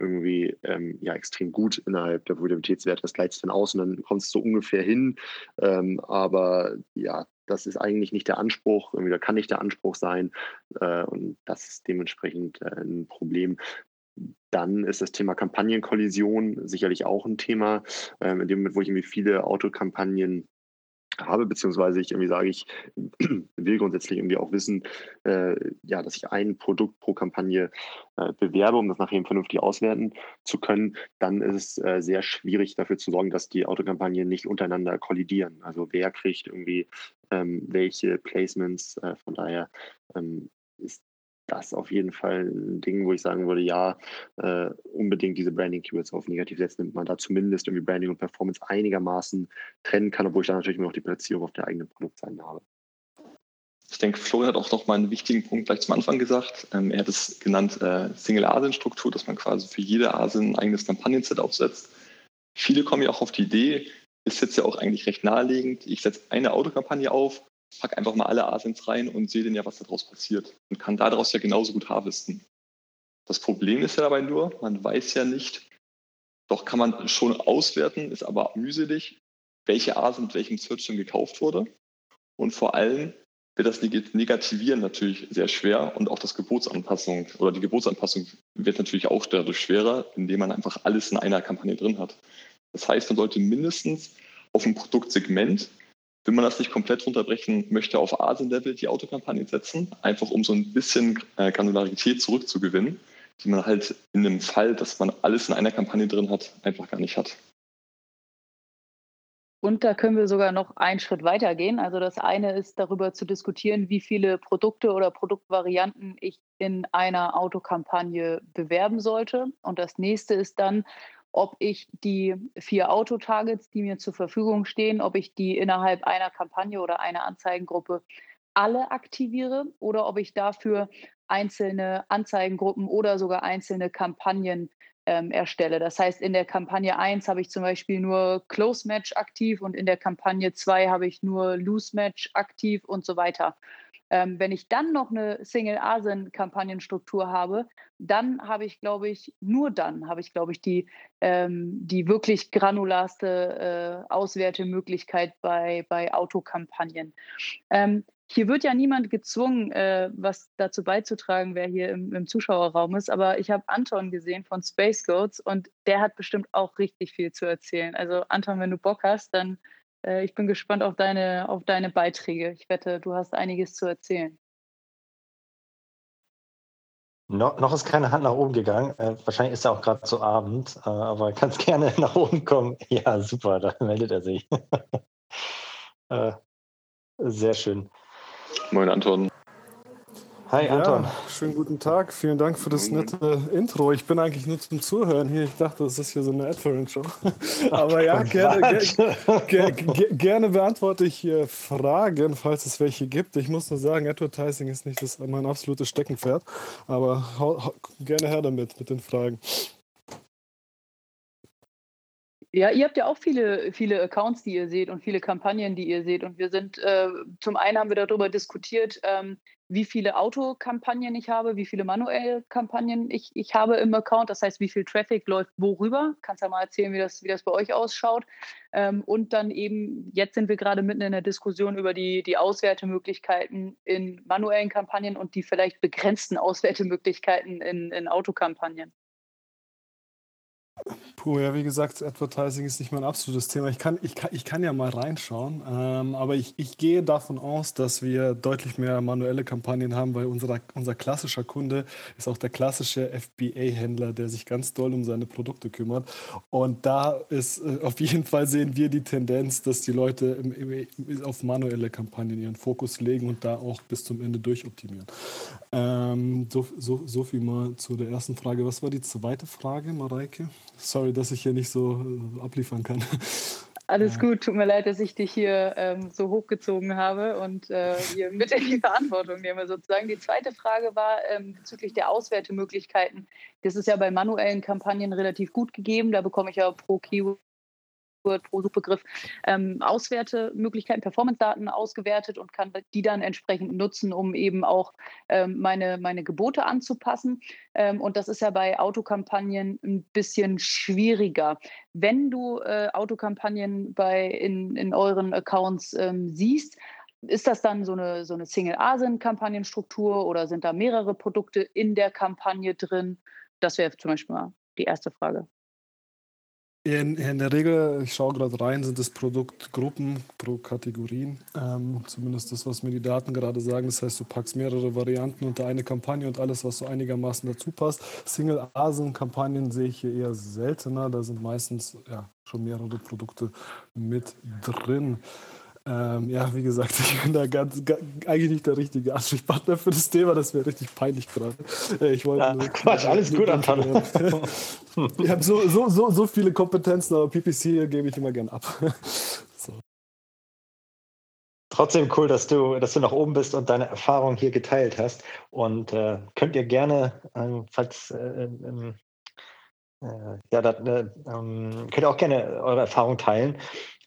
irgendwie ähm, ja extrem gut innerhalb der Volatilitätswerte. Das gleicht sich dann aus und dann kommt es so ungefähr hin. Ähm, aber ja, das ist eigentlich nicht der Anspruch, irgendwie, da kann nicht der Anspruch sein. Äh, und das ist dementsprechend äh, ein Problem. Dann ist das Thema Kampagnenkollision sicherlich auch ein Thema, ähm, in dem Moment, wo ich irgendwie viele Autokampagnen habe, beziehungsweise ich irgendwie sage, ich will grundsätzlich irgendwie auch wissen, äh, ja, dass ich ein Produkt pro Kampagne äh, bewerbe, um das nachher eben vernünftig auswerten zu können, dann ist es äh, sehr schwierig dafür zu sorgen, dass die Autokampagnen nicht untereinander kollidieren. Also wer kriegt irgendwie ähm, welche Placements, äh, von daher ähm, ist das auf jeden Fall ein Ding, wo ich sagen würde, ja, äh, unbedingt diese Branding-Keywords auf negativ setzen, damit man da zumindest irgendwie Branding und Performance einigermaßen trennen kann, obwohl ich dann natürlich immer noch die Platzierung auf der eigenen Produktseite habe. Ich denke, Florian hat auch noch mal einen wichtigen Punkt gleich zum Anfang gesagt. Ähm, er hat es genannt äh, Single-ASIN-Struktur, dass man quasi für jede ASIN ein eigenes Kampagnenset aufsetzt. Viele kommen ja auch auf die Idee, ist jetzt ja auch eigentlich recht naheliegend, ich setze eine Autokampagne auf pack einfach mal alle Asins rein und sehe dann ja, was daraus passiert und kann daraus ja genauso gut harvesten. Das Problem ist ja dabei nur, man weiß ja nicht, doch kann man schon auswerten, ist aber mühselig, welche Asen mit welchem Search schon gekauft wurde. Und vor allem wird das Negativieren natürlich sehr schwer und auch das Gebotsanpassung oder die Gebotsanpassung wird natürlich auch dadurch schwerer, indem man einfach alles in einer Kampagne drin hat. Das heißt, man sollte mindestens auf ein Produktsegment wenn man das nicht komplett runterbrechen möchte, auf ASIN-Level die Autokampagne setzen, einfach um so ein bisschen äh, Granularität zurückzugewinnen, die man halt in dem Fall, dass man alles in einer Kampagne drin hat, einfach gar nicht hat. Und da können wir sogar noch einen Schritt weiter gehen. Also das eine ist darüber zu diskutieren, wie viele Produkte oder Produktvarianten ich in einer Autokampagne bewerben sollte. Und das nächste ist dann, ob ich die vier Autotargets, die mir zur Verfügung stehen, ob ich die innerhalb einer Kampagne oder einer Anzeigengruppe alle aktiviere oder ob ich dafür einzelne Anzeigengruppen oder sogar einzelne Kampagnen ähm, erstelle. Das heißt, in der Kampagne 1 habe ich zum Beispiel nur Close Match aktiv und in der Kampagne 2 habe ich nur Loose Match aktiv und so weiter. Ähm, wenn ich dann noch eine Single ASIN-Kampagnenstruktur habe, dann habe ich, glaube ich, nur dann habe ich, glaube ich, die, ähm, die wirklich granularste äh, Auswertemöglichkeit bei, bei Autokampagnen. Ähm, hier wird ja niemand gezwungen, äh, was dazu beizutragen, wer hier im, im Zuschauerraum ist. Aber ich habe Anton gesehen von Space Goats und der hat bestimmt auch richtig viel zu erzählen. Also Anton, wenn du Bock hast, dann äh, ich bin gespannt auf deine, auf deine Beiträge. Ich wette, du hast einiges zu erzählen. No, noch ist keine Hand nach oben gegangen. Äh, wahrscheinlich ist er auch gerade zu Abend, äh, aber kannst gerne nach oben kommen. Ja, super, da meldet er sich. äh, sehr schön. Moin Anton. Hi Anton. Ja, schönen guten Tag. Vielen Dank für das nette Intro. Ich bin eigentlich nur zum Zuhören hier. Ich dachte, das ist hier so eine Adference-Show. Aber ja, gerne, gerne, gerne beantworte ich hier Fragen, falls es welche gibt. Ich muss nur sagen, Advertising ist nicht das, mein absolutes Steckenpferd. Aber gerne her damit, mit den Fragen. Ja, ihr habt ja auch viele, viele Accounts, die ihr seht und viele Kampagnen, die ihr seht. Und wir sind, äh, zum einen haben wir darüber diskutiert, ähm, wie viele Autokampagnen ich habe, wie viele manuelle Kampagnen ich, ich habe im Account. Das heißt, wie viel Traffic läuft worüber. Kannst ja mal erzählen, wie das, wie das bei euch ausschaut. Ähm, und dann eben, jetzt sind wir gerade mitten in der Diskussion über die, die Auswertemöglichkeiten in manuellen Kampagnen und die vielleicht begrenzten Auswertemöglichkeiten in, in Autokampagnen. Puh, ja, wie gesagt, Advertising ist nicht mein absolutes Thema. Ich kann, ich kann, ich kann ja mal reinschauen, ähm, aber ich, ich gehe davon aus, dass wir deutlich mehr manuelle Kampagnen haben, weil unser, unser klassischer Kunde ist auch der klassische FBA-Händler, der sich ganz doll um seine Produkte kümmert. Und da ist äh, auf jeden Fall sehen wir die Tendenz, dass die Leute im, im, auf manuelle Kampagnen ihren Fokus legen und da auch bis zum Ende durchoptimieren. Ähm, so, so, so viel mal zu der ersten Frage. Was war die zweite Frage, Mareike? Sorry, dass ich hier nicht so äh, abliefern kann. Alles gut, tut mir leid, dass ich dich hier ähm, so hochgezogen habe und äh, hier mit in die Verantwortung nehme sozusagen. Die zweite Frage war ähm, bezüglich der Auswertemöglichkeiten. Das ist ja bei manuellen Kampagnen relativ gut gegeben. Da bekomme ich ja pro Keyword pro Suchbegriff ähm, Auswertemöglichkeiten, Performance-Daten ausgewertet und kann die dann entsprechend nutzen, um eben auch ähm, meine, meine Gebote anzupassen. Ähm, und das ist ja bei Autokampagnen ein bisschen schwieriger. Wenn du äh, Autokampagnen bei, in, in euren Accounts ähm, siehst, ist das dann so eine, so eine Single-ASIN-Kampagnenstruktur oder sind da mehrere Produkte in der Kampagne drin? Das wäre zum Beispiel mal die erste Frage. In, in, der Regel, ich schaue gerade rein, sind es Produktgruppen pro Kategorien. Ähm, zumindest das, was mir die Daten gerade sagen. Das heißt, du packst mehrere Varianten unter eine Kampagne und alles, was so einigermaßen dazu passt. Single-Asen-Kampagnen sehe ich hier eher seltener. Da sind meistens ja, schon mehrere Produkte mit drin. Ähm, ja, wie gesagt, ich bin da ganz, ganz, eigentlich nicht der richtige Ansprechpartner für das Thema. Das wäre richtig peinlich gerade. Äh, ich wollte ja, nur, Quatsch, alles gut, Anton. ich habe so, so, so, so viele Kompetenzen, aber PPC gebe ich immer gern ab. so. Trotzdem cool, dass du, dass du nach oben bist und deine Erfahrung hier geteilt hast. Und äh, könnt ihr gerne, äh, falls äh, ähm, äh, ja, das, äh, ähm, könnt ihr auch gerne eure Erfahrung teilen.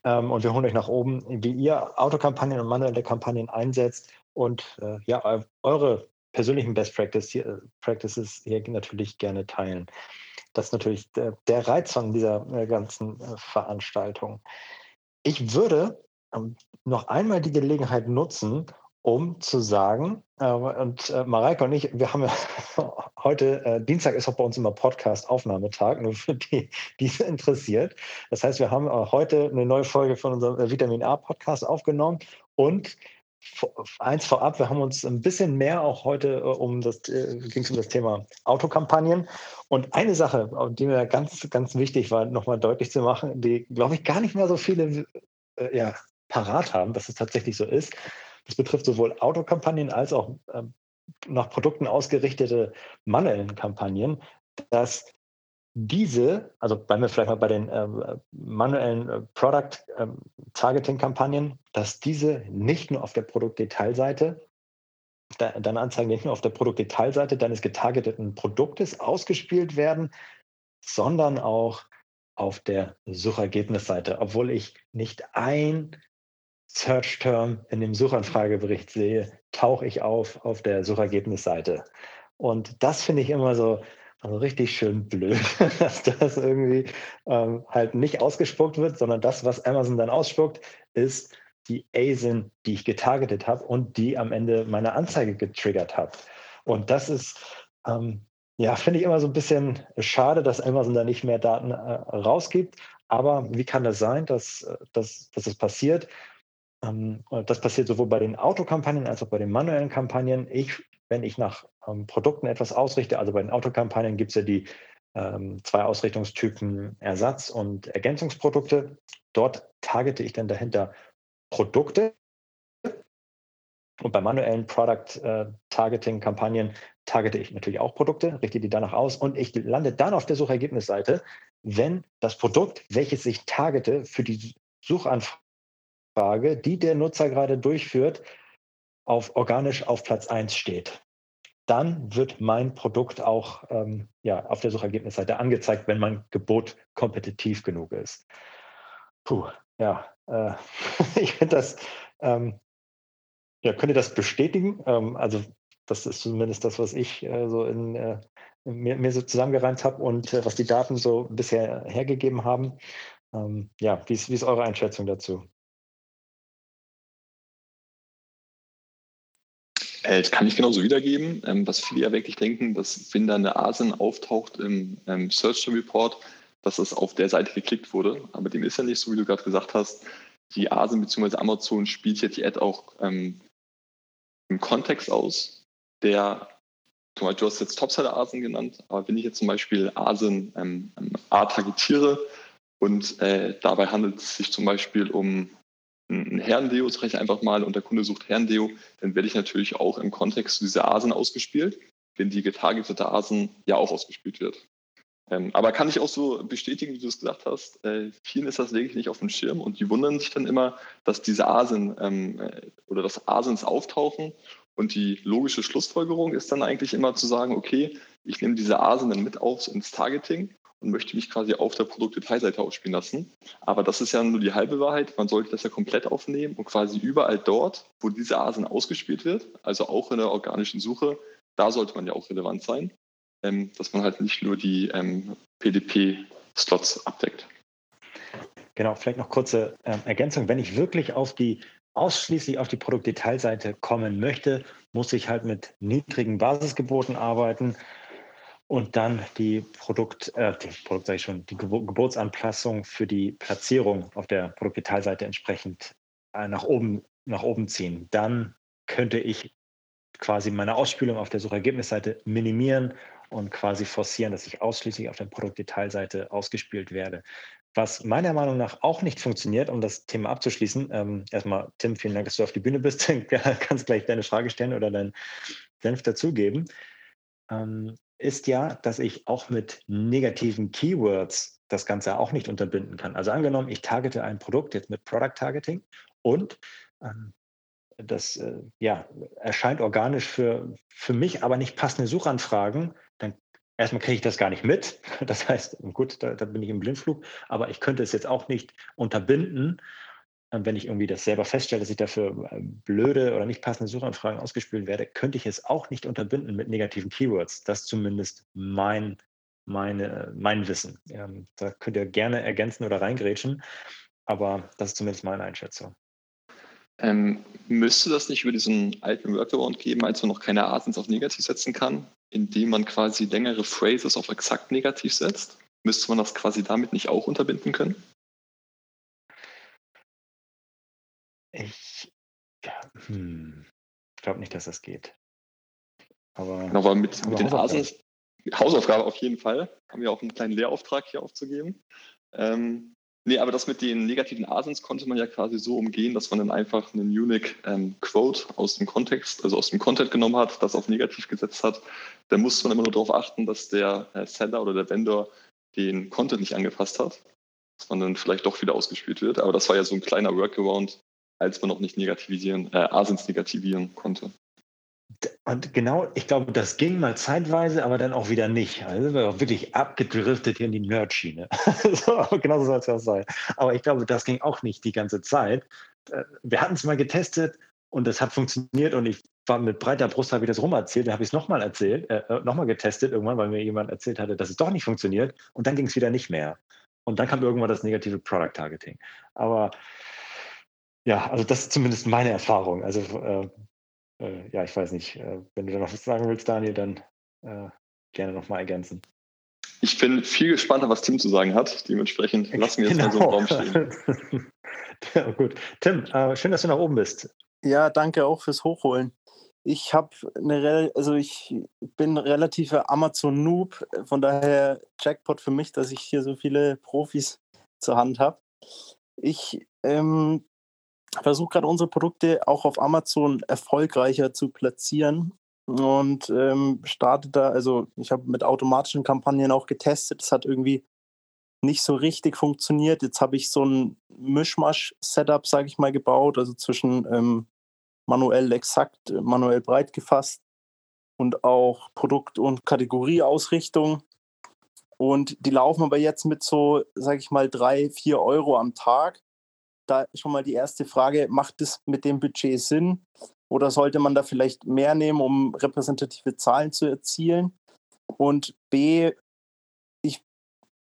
Ähm, und wir holen euch nach oben, wie ihr Autokampagnen und manuelle Kampagnen einsetzt und äh, ja, eure persönlichen Best Practice hier, äh, Practices hier natürlich gerne teilen. Das ist natürlich der, der Reiz von dieser äh, ganzen äh, Veranstaltung. Ich würde ähm, noch einmal die Gelegenheit nutzen, um zu sagen, äh, und äh, Mareike und ich, wir haben ja heute, äh, Dienstag ist auch bei uns immer Podcast-Aufnahmetag, nur für die, die es interessiert. Das heißt, wir haben äh, heute eine neue Folge von unserem äh, Vitamin A-Podcast aufgenommen und eins vorab, wir haben uns ein bisschen mehr auch heute äh, um das, ging es um das Thema Autokampagnen. Und eine Sache, die mir ganz, ganz wichtig war, nochmal deutlich zu machen, die, glaube ich, gar nicht mehr so viele ja, parat haben, dass es tatsächlich so ist. Das betrifft sowohl Autokampagnen als auch äh, nach Produkten ausgerichtete manuellen Kampagnen, dass diese, also bleiben wir vielleicht mal bei den äh, manuellen äh, Product äh, Targeting Kampagnen, dass diese nicht nur auf der Produktdetailseite, de deine Anzeigen nicht nur auf der Produktdetailseite deines getargeteten Produktes ausgespielt werden, sondern auch auf der Suchergebnisseite, obwohl ich nicht ein Search-Term in dem Suchanfragebericht sehe, tauche ich auf auf der Suchergebnisseite. Und das finde ich immer so, also richtig schön blöd, dass das irgendwie ähm, halt nicht ausgespuckt wird, sondern das, was Amazon dann ausspuckt, ist die ASIN, die ich getargetet habe und die am Ende meine Anzeige getriggert hat. Und das ist, ähm, ja, finde ich immer so ein bisschen schade, dass Amazon da nicht mehr Daten äh, rausgibt. Aber wie kann das sein, dass, äh, dass, dass es passiert? Ähm, das passiert sowohl bei den Autokampagnen als auch bei den manuellen Kampagnen. Ich, wenn ich nach ähm, Produkten etwas ausrichte, also bei den Autokampagnen gibt es ja die ähm, zwei Ausrichtungstypen Ersatz- und Ergänzungsprodukte. Dort targete ich dann dahinter Produkte. Und bei manuellen Product äh, targete ich natürlich auch Produkte, richte die danach aus und ich lande dann auf der Suchergebnisseite, wenn das Produkt, welches ich targete für die Suchanfrage, Frage, die der Nutzer gerade durchführt, auf organisch auf Platz 1 steht. Dann wird mein Produkt auch ähm, ja, auf der Suchergebnisseite angezeigt, wenn mein Gebot kompetitiv genug ist. Puh, ja, äh, ich finde das, ähm, ja, könnt ihr das bestätigen? Ähm, also, das ist zumindest das, was ich äh, so in, äh, mir, mir, so zusammengereimt habe und äh, was die Daten so bisher hergegeben haben. Ähm, ja, wie ist, wie ist eure Einschätzung dazu? Äh, das kann ich genauso wiedergeben. Ähm, was viele ja wirklich denken, dass wenn da eine ASIN auftaucht im ähm, Search Report, dass es auf der Seite geklickt wurde. Aber dem ist ja nicht so, wie du gerade gesagt hast. Die ASIN bzw. Amazon spielt ja die Ad auch ähm, im Kontext aus, der, du hast jetzt Topseller ASIN genannt, aber wenn ich jetzt zum Beispiel ASIN ähm, A targetiere und äh, dabei handelt es sich zum Beispiel um ein Herrendeo, sage ich einfach mal, und der Kunde sucht Herrendeo, dann werde ich natürlich auch im Kontext dieser Asen ausgespielt, wenn die getargetete Asen ja auch ausgespielt wird. Ähm, aber kann ich auch so bestätigen, wie du es gesagt hast, äh, vielen ist das wirklich nicht auf dem Schirm und die wundern sich dann immer, dass diese Asen ähm, äh, oder dass Asens auftauchen und die logische Schlussfolgerung ist dann eigentlich immer zu sagen, okay, ich nehme diese Asen dann mit auf ins Targeting und möchte mich quasi auf der Produktdetailseite ausspielen lassen. Aber das ist ja nur die halbe Wahrheit. Man sollte das ja komplett aufnehmen und quasi überall dort, wo diese ASIN ausgespielt wird, also auch in der organischen Suche, da sollte man ja auch relevant sein, ähm, dass man halt nicht nur die ähm, PDP-Slots abdeckt. Genau, vielleicht noch kurze ähm, Ergänzung. Wenn ich wirklich auf die ausschließlich auf die Produktdetailseite kommen möchte, muss ich halt mit niedrigen Basisgeboten arbeiten und dann die Produkt, äh, die Produkt sage ich schon, die Geburtsanpassung für die Platzierung auf der Produktdetailseite entsprechend äh, nach oben, nach oben ziehen. Dann könnte ich quasi meine Ausspielung auf der Suchergebnisseite minimieren und quasi forcieren, dass ich ausschließlich auf der Produktdetailseite ausgespielt werde. Was meiner Meinung nach auch nicht funktioniert, um das Thema abzuschließen, ähm, erstmal, Tim, vielen Dank, dass du auf die Bühne bist. Du kannst gleich deine Frage stellen oder deinen Senf dazugeben. Ähm, ist ja, dass ich auch mit negativen Keywords das Ganze auch nicht unterbinden kann. Also angenommen, ich targete ein Produkt jetzt mit Product Targeting und ähm, das äh, ja, erscheint organisch für, für mich, aber nicht passende Suchanfragen, dann erstmal kriege ich das gar nicht mit. Das heißt, gut, da, da bin ich im Blindflug, aber ich könnte es jetzt auch nicht unterbinden wenn ich irgendwie das selber feststelle, dass ich dafür äh, blöde oder nicht passende Suchanfragen ausgespielt werde, könnte ich es auch nicht unterbinden mit negativen Keywords. Das ist zumindest mein, meine, mein Wissen. Ähm, da könnt ihr gerne ergänzen oder reingrätschen, aber das ist zumindest meine Einschätzung. Ähm, müsste das nicht über diesen alten Workaround geben, als man noch keine Asins auf negativ setzen kann, indem man quasi längere Phrases auf exakt negativ setzt? Müsste man das quasi damit nicht auch unterbinden können? Ich hm, glaube nicht, dass das geht. Aber, genau, aber mit, mit den Asen, Hausaufgabe auf jeden Fall. Haben wir auch einen kleinen Lehrauftrag hier aufzugeben. Ähm, Nee, aber das mit den negativen Asins konnte man ja quasi so umgehen, dass man dann einfach einen Unique ähm, Quote aus dem Kontext, also aus dem Content genommen hat, das auf negativ gesetzt hat. Da musste man immer nur darauf achten, dass der äh, Seller oder der Vendor den Content nicht angepasst hat, dass man dann vielleicht doch wieder ausgespielt wird. Aber das war ja so ein kleiner Workaround, als man noch nicht negativisieren, äh, Asins negativieren konnte. Und genau, ich glaube, das ging mal zeitweise, aber dann auch wieder nicht. Also wir auch wirklich abgedriftet hier in die Nerd-Schiene. so, genau so soll es ja sein. Aber ich glaube, das ging auch nicht die ganze Zeit. Äh, wir hatten es mal getestet und es hat funktioniert und ich war mit breiter Brust, habe ich das rum erzählt, dann habe ich es nochmal erzählt, äh, äh nochmal getestet irgendwann, weil mir jemand erzählt hatte, dass es doch nicht funktioniert und dann ging es wieder nicht mehr. Und dann kam irgendwann das negative Product Targeting. Aber ja, also das ist zumindest meine Erfahrung. Also äh, äh, ja, ich weiß nicht, äh, wenn du da noch was sagen willst, Daniel, dann äh, gerne nochmal ergänzen. Ich bin viel gespannter, was Tim zu sagen hat. Dementsprechend lassen wir jetzt genau. mal so im Raum stehen. ja, gut. Tim, äh, schön, dass du nach oben bist. Ja, danke auch fürs Hochholen. Ich habe eine, also ich bin relativer Amazon-Noob, von daher Jackpot für mich, dass ich hier so viele Profis zur Hand habe. Ich ähm, versuche gerade unsere Produkte auch auf Amazon erfolgreicher zu platzieren und ähm, starte da, also ich habe mit automatischen Kampagnen auch getestet, es hat irgendwie nicht so richtig funktioniert. Jetzt habe ich so ein Mischmasch-Setup, sage ich mal, gebaut, also zwischen ähm, manuell exakt, manuell breit gefasst und auch Produkt- und Kategorieausrichtung. Und die laufen aber jetzt mit so, sage ich mal, drei, vier Euro am Tag da schon mal die erste Frage, macht es mit dem Budget Sinn oder sollte man da vielleicht mehr nehmen, um repräsentative Zahlen zu erzielen? Und B, ich,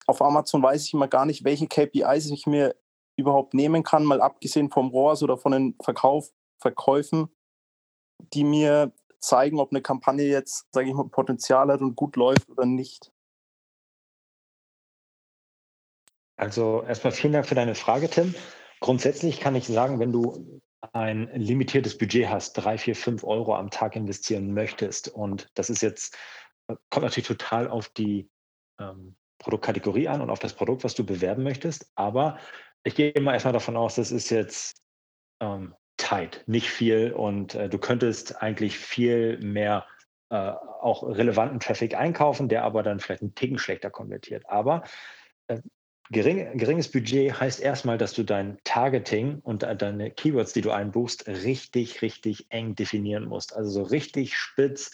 auf Amazon weiß ich immer gar nicht, welche KPIs ich mir überhaupt nehmen kann, mal abgesehen vom ROAS oder von den Verkauf, Verkäufen, die mir zeigen, ob eine Kampagne jetzt, sage ich mal, Potenzial hat und gut läuft oder nicht. Also erstmal vielen Dank für deine Frage, Tim. Grundsätzlich kann ich sagen, wenn du ein limitiertes Budget hast, drei, vier, fünf Euro am Tag investieren möchtest, und das ist jetzt, äh, kommt natürlich total auf die ähm, Produktkategorie an und auf das Produkt, was du bewerben möchtest, aber ich gehe immer erstmal davon aus, das ist jetzt ähm, tight, nicht viel und äh, du könntest eigentlich viel mehr äh, auch relevanten Traffic einkaufen, der aber dann vielleicht einen Ticken schlechter konvertiert. Aber äh, Gering, geringes Budget heißt erstmal, dass du dein Targeting und deine Keywords, die du einbuchst, richtig, richtig eng definieren musst. Also so richtig spitz.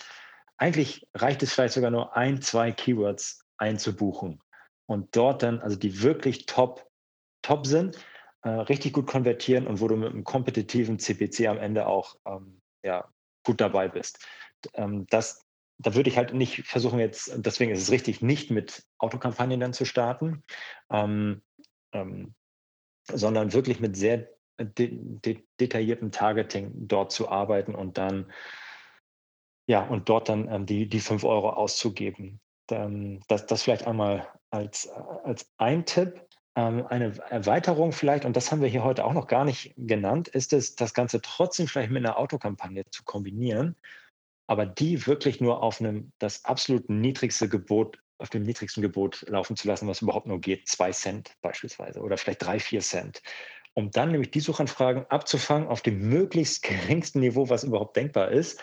Eigentlich reicht es vielleicht sogar nur ein, zwei Keywords einzubuchen und dort dann, also die wirklich top, top sind, äh, richtig gut konvertieren und wo du mit einem kompetitiven CPC am Ende auch ähm, ja, gut dabei bist. Ähm, das, da würde ich halt nicht versuchen jetzt, deswegen ist es richtig, nicht mit Autokampagnen dann zu starten, ähm, ähm, sondern wirklich mit sehr de de detailliertem Targeting dort zu arbeiten und dann ja, und dort dann ähm, die, die 5 Euro auszugeben. Dann, das, das vielleicht einmal als, als ein Tipp. Ähm, eine Erweiterung vielleicht, und das haben wir hier heute auch noch gar nicht genannt, ist es, das Ganze trotzdem vielleicht mit einer Autokampagne zu kombinieren aber die wirklich nur auf einem, das absolut niedrigste Gebot, auf dem niedrigsten Gebot laufen zu lassen, was überhaupt nur geht, zwei Cent beispielsweise oder vielleicht drei, vier Cent. Um dann nämlich die Suchanfragen abzufangen auf dem möglichst geringsten Niveau, was überhaupt denkbar ist,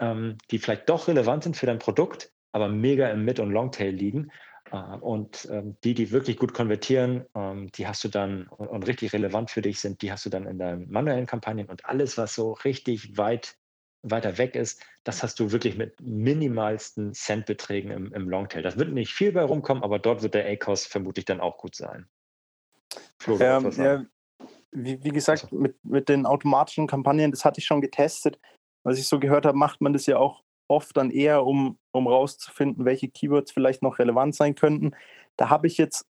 ähm, die vielleicht doch relevant sind für dein Produkt, aber mega im Mid- und Longtail liegen. Äh, und ähm, die, die wirklich gut konvertieren, ähm, die hast du dann und, und, richtig relevant für dich sind, die hast du dann in deinen manuellen Kampagnen und alles, was so richtig weit weiter weg ist, das hast du wirklich mit minimalsten Centbeträgen im, im Longtail. Das wird nicht viel bei rumkommen, aber dort wird der A-Cost vermutlich dann auch gut sein. Flo, ähm, ja, wie, wie, gesagt, also. mit, mit den automatischen Kampagnen, das hatte ich schon getestet. Was ich so gehört habe, macht man das ja auch oft dann eher, um, um rauszufinden, welche Keywords vielleicht noch relevant sein könnten. Da habe ich jetzt,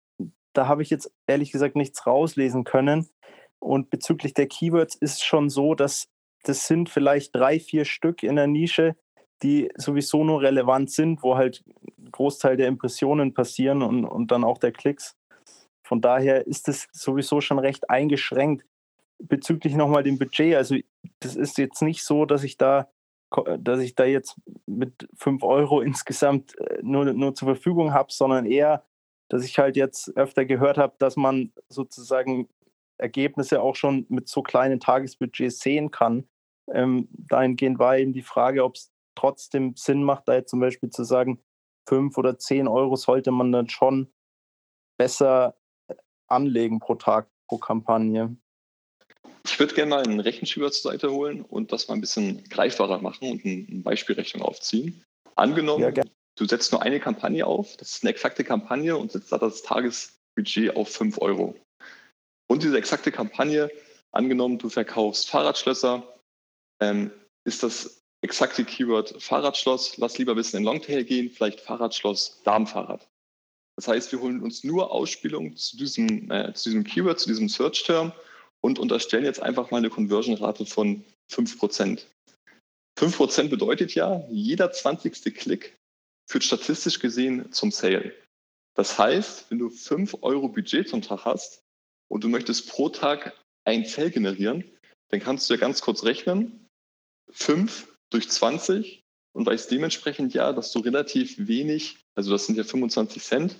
da habe ich jetzt ehrlich gesagt nichts rauslesen können. Und bezüglich der Keywords ist es schon so, dass das sind vielleicht drei, vier Stück in der Nische, die sowieso nur relevant sind, wo halt ein Großteil der Impressionen passieren und, und dann auch der Klicks. Von daher ist es sowieso schon recht eingeschränkt. Bezüglich nochmal dem Budget, also das ist jetzt nicht so, dass ich da, dass ich da jetzt mit 5 Euro insgesamt äh, nur, nur zur Verfügung habe, sondern eher dass ich halt jetzt öfter gehört habe, dass man sozusagen Ergebnisse auch schon mit so kleinen Tagesbudgets sehen kann. Ähm, dahingehend war eben die Frage, ob es trotzdem Sinn macht, da jetzt zum Beispiel zu sagen, fünf oder zehn Euro sollte man dann schon besser äh, anlegen pro Tag, pro Kampagne. Ich würde gerne mal einen Rechenschieber zur Seite holen und das mal ein bisschen greifbarer machen und eine Beispielrechnung aufziehen. Angenommen, ja, du setzt nur eine Kampagne auf, das ist eine exakte Kampagne und setzt da das Tagesbudget auf 5 Euro. Und diese exakte Kampagne, angenommen, du verkaufst Fahrradschlösser, ähm, ist das exakte Keyword Fahrradschloss, lass lieber ein bisschen in Longtail gehen, vielleicht Fahrradschloss, Darmfahrrad. Das heißt, wir holen uns nur Ausspielung zu diesem, äh, zu diesem Keyword, zu diesem Search-Term und unterstellen jetzt einfach mal eine Conversion-Rate von 5%. 5% bedeutet ja, jeder 20. Klick führt statistisch gesehen zum Sale. Das heißt, wenn du 5 Euro Budget zum Tag hast und du möchtest pro Tag ein Sale generieren, dann kannst du ja ganz kurz rechnen. 5 durch 20 und weißt dementsprechend ja, dass du relativ wenig, also das sind ja 25 Cent,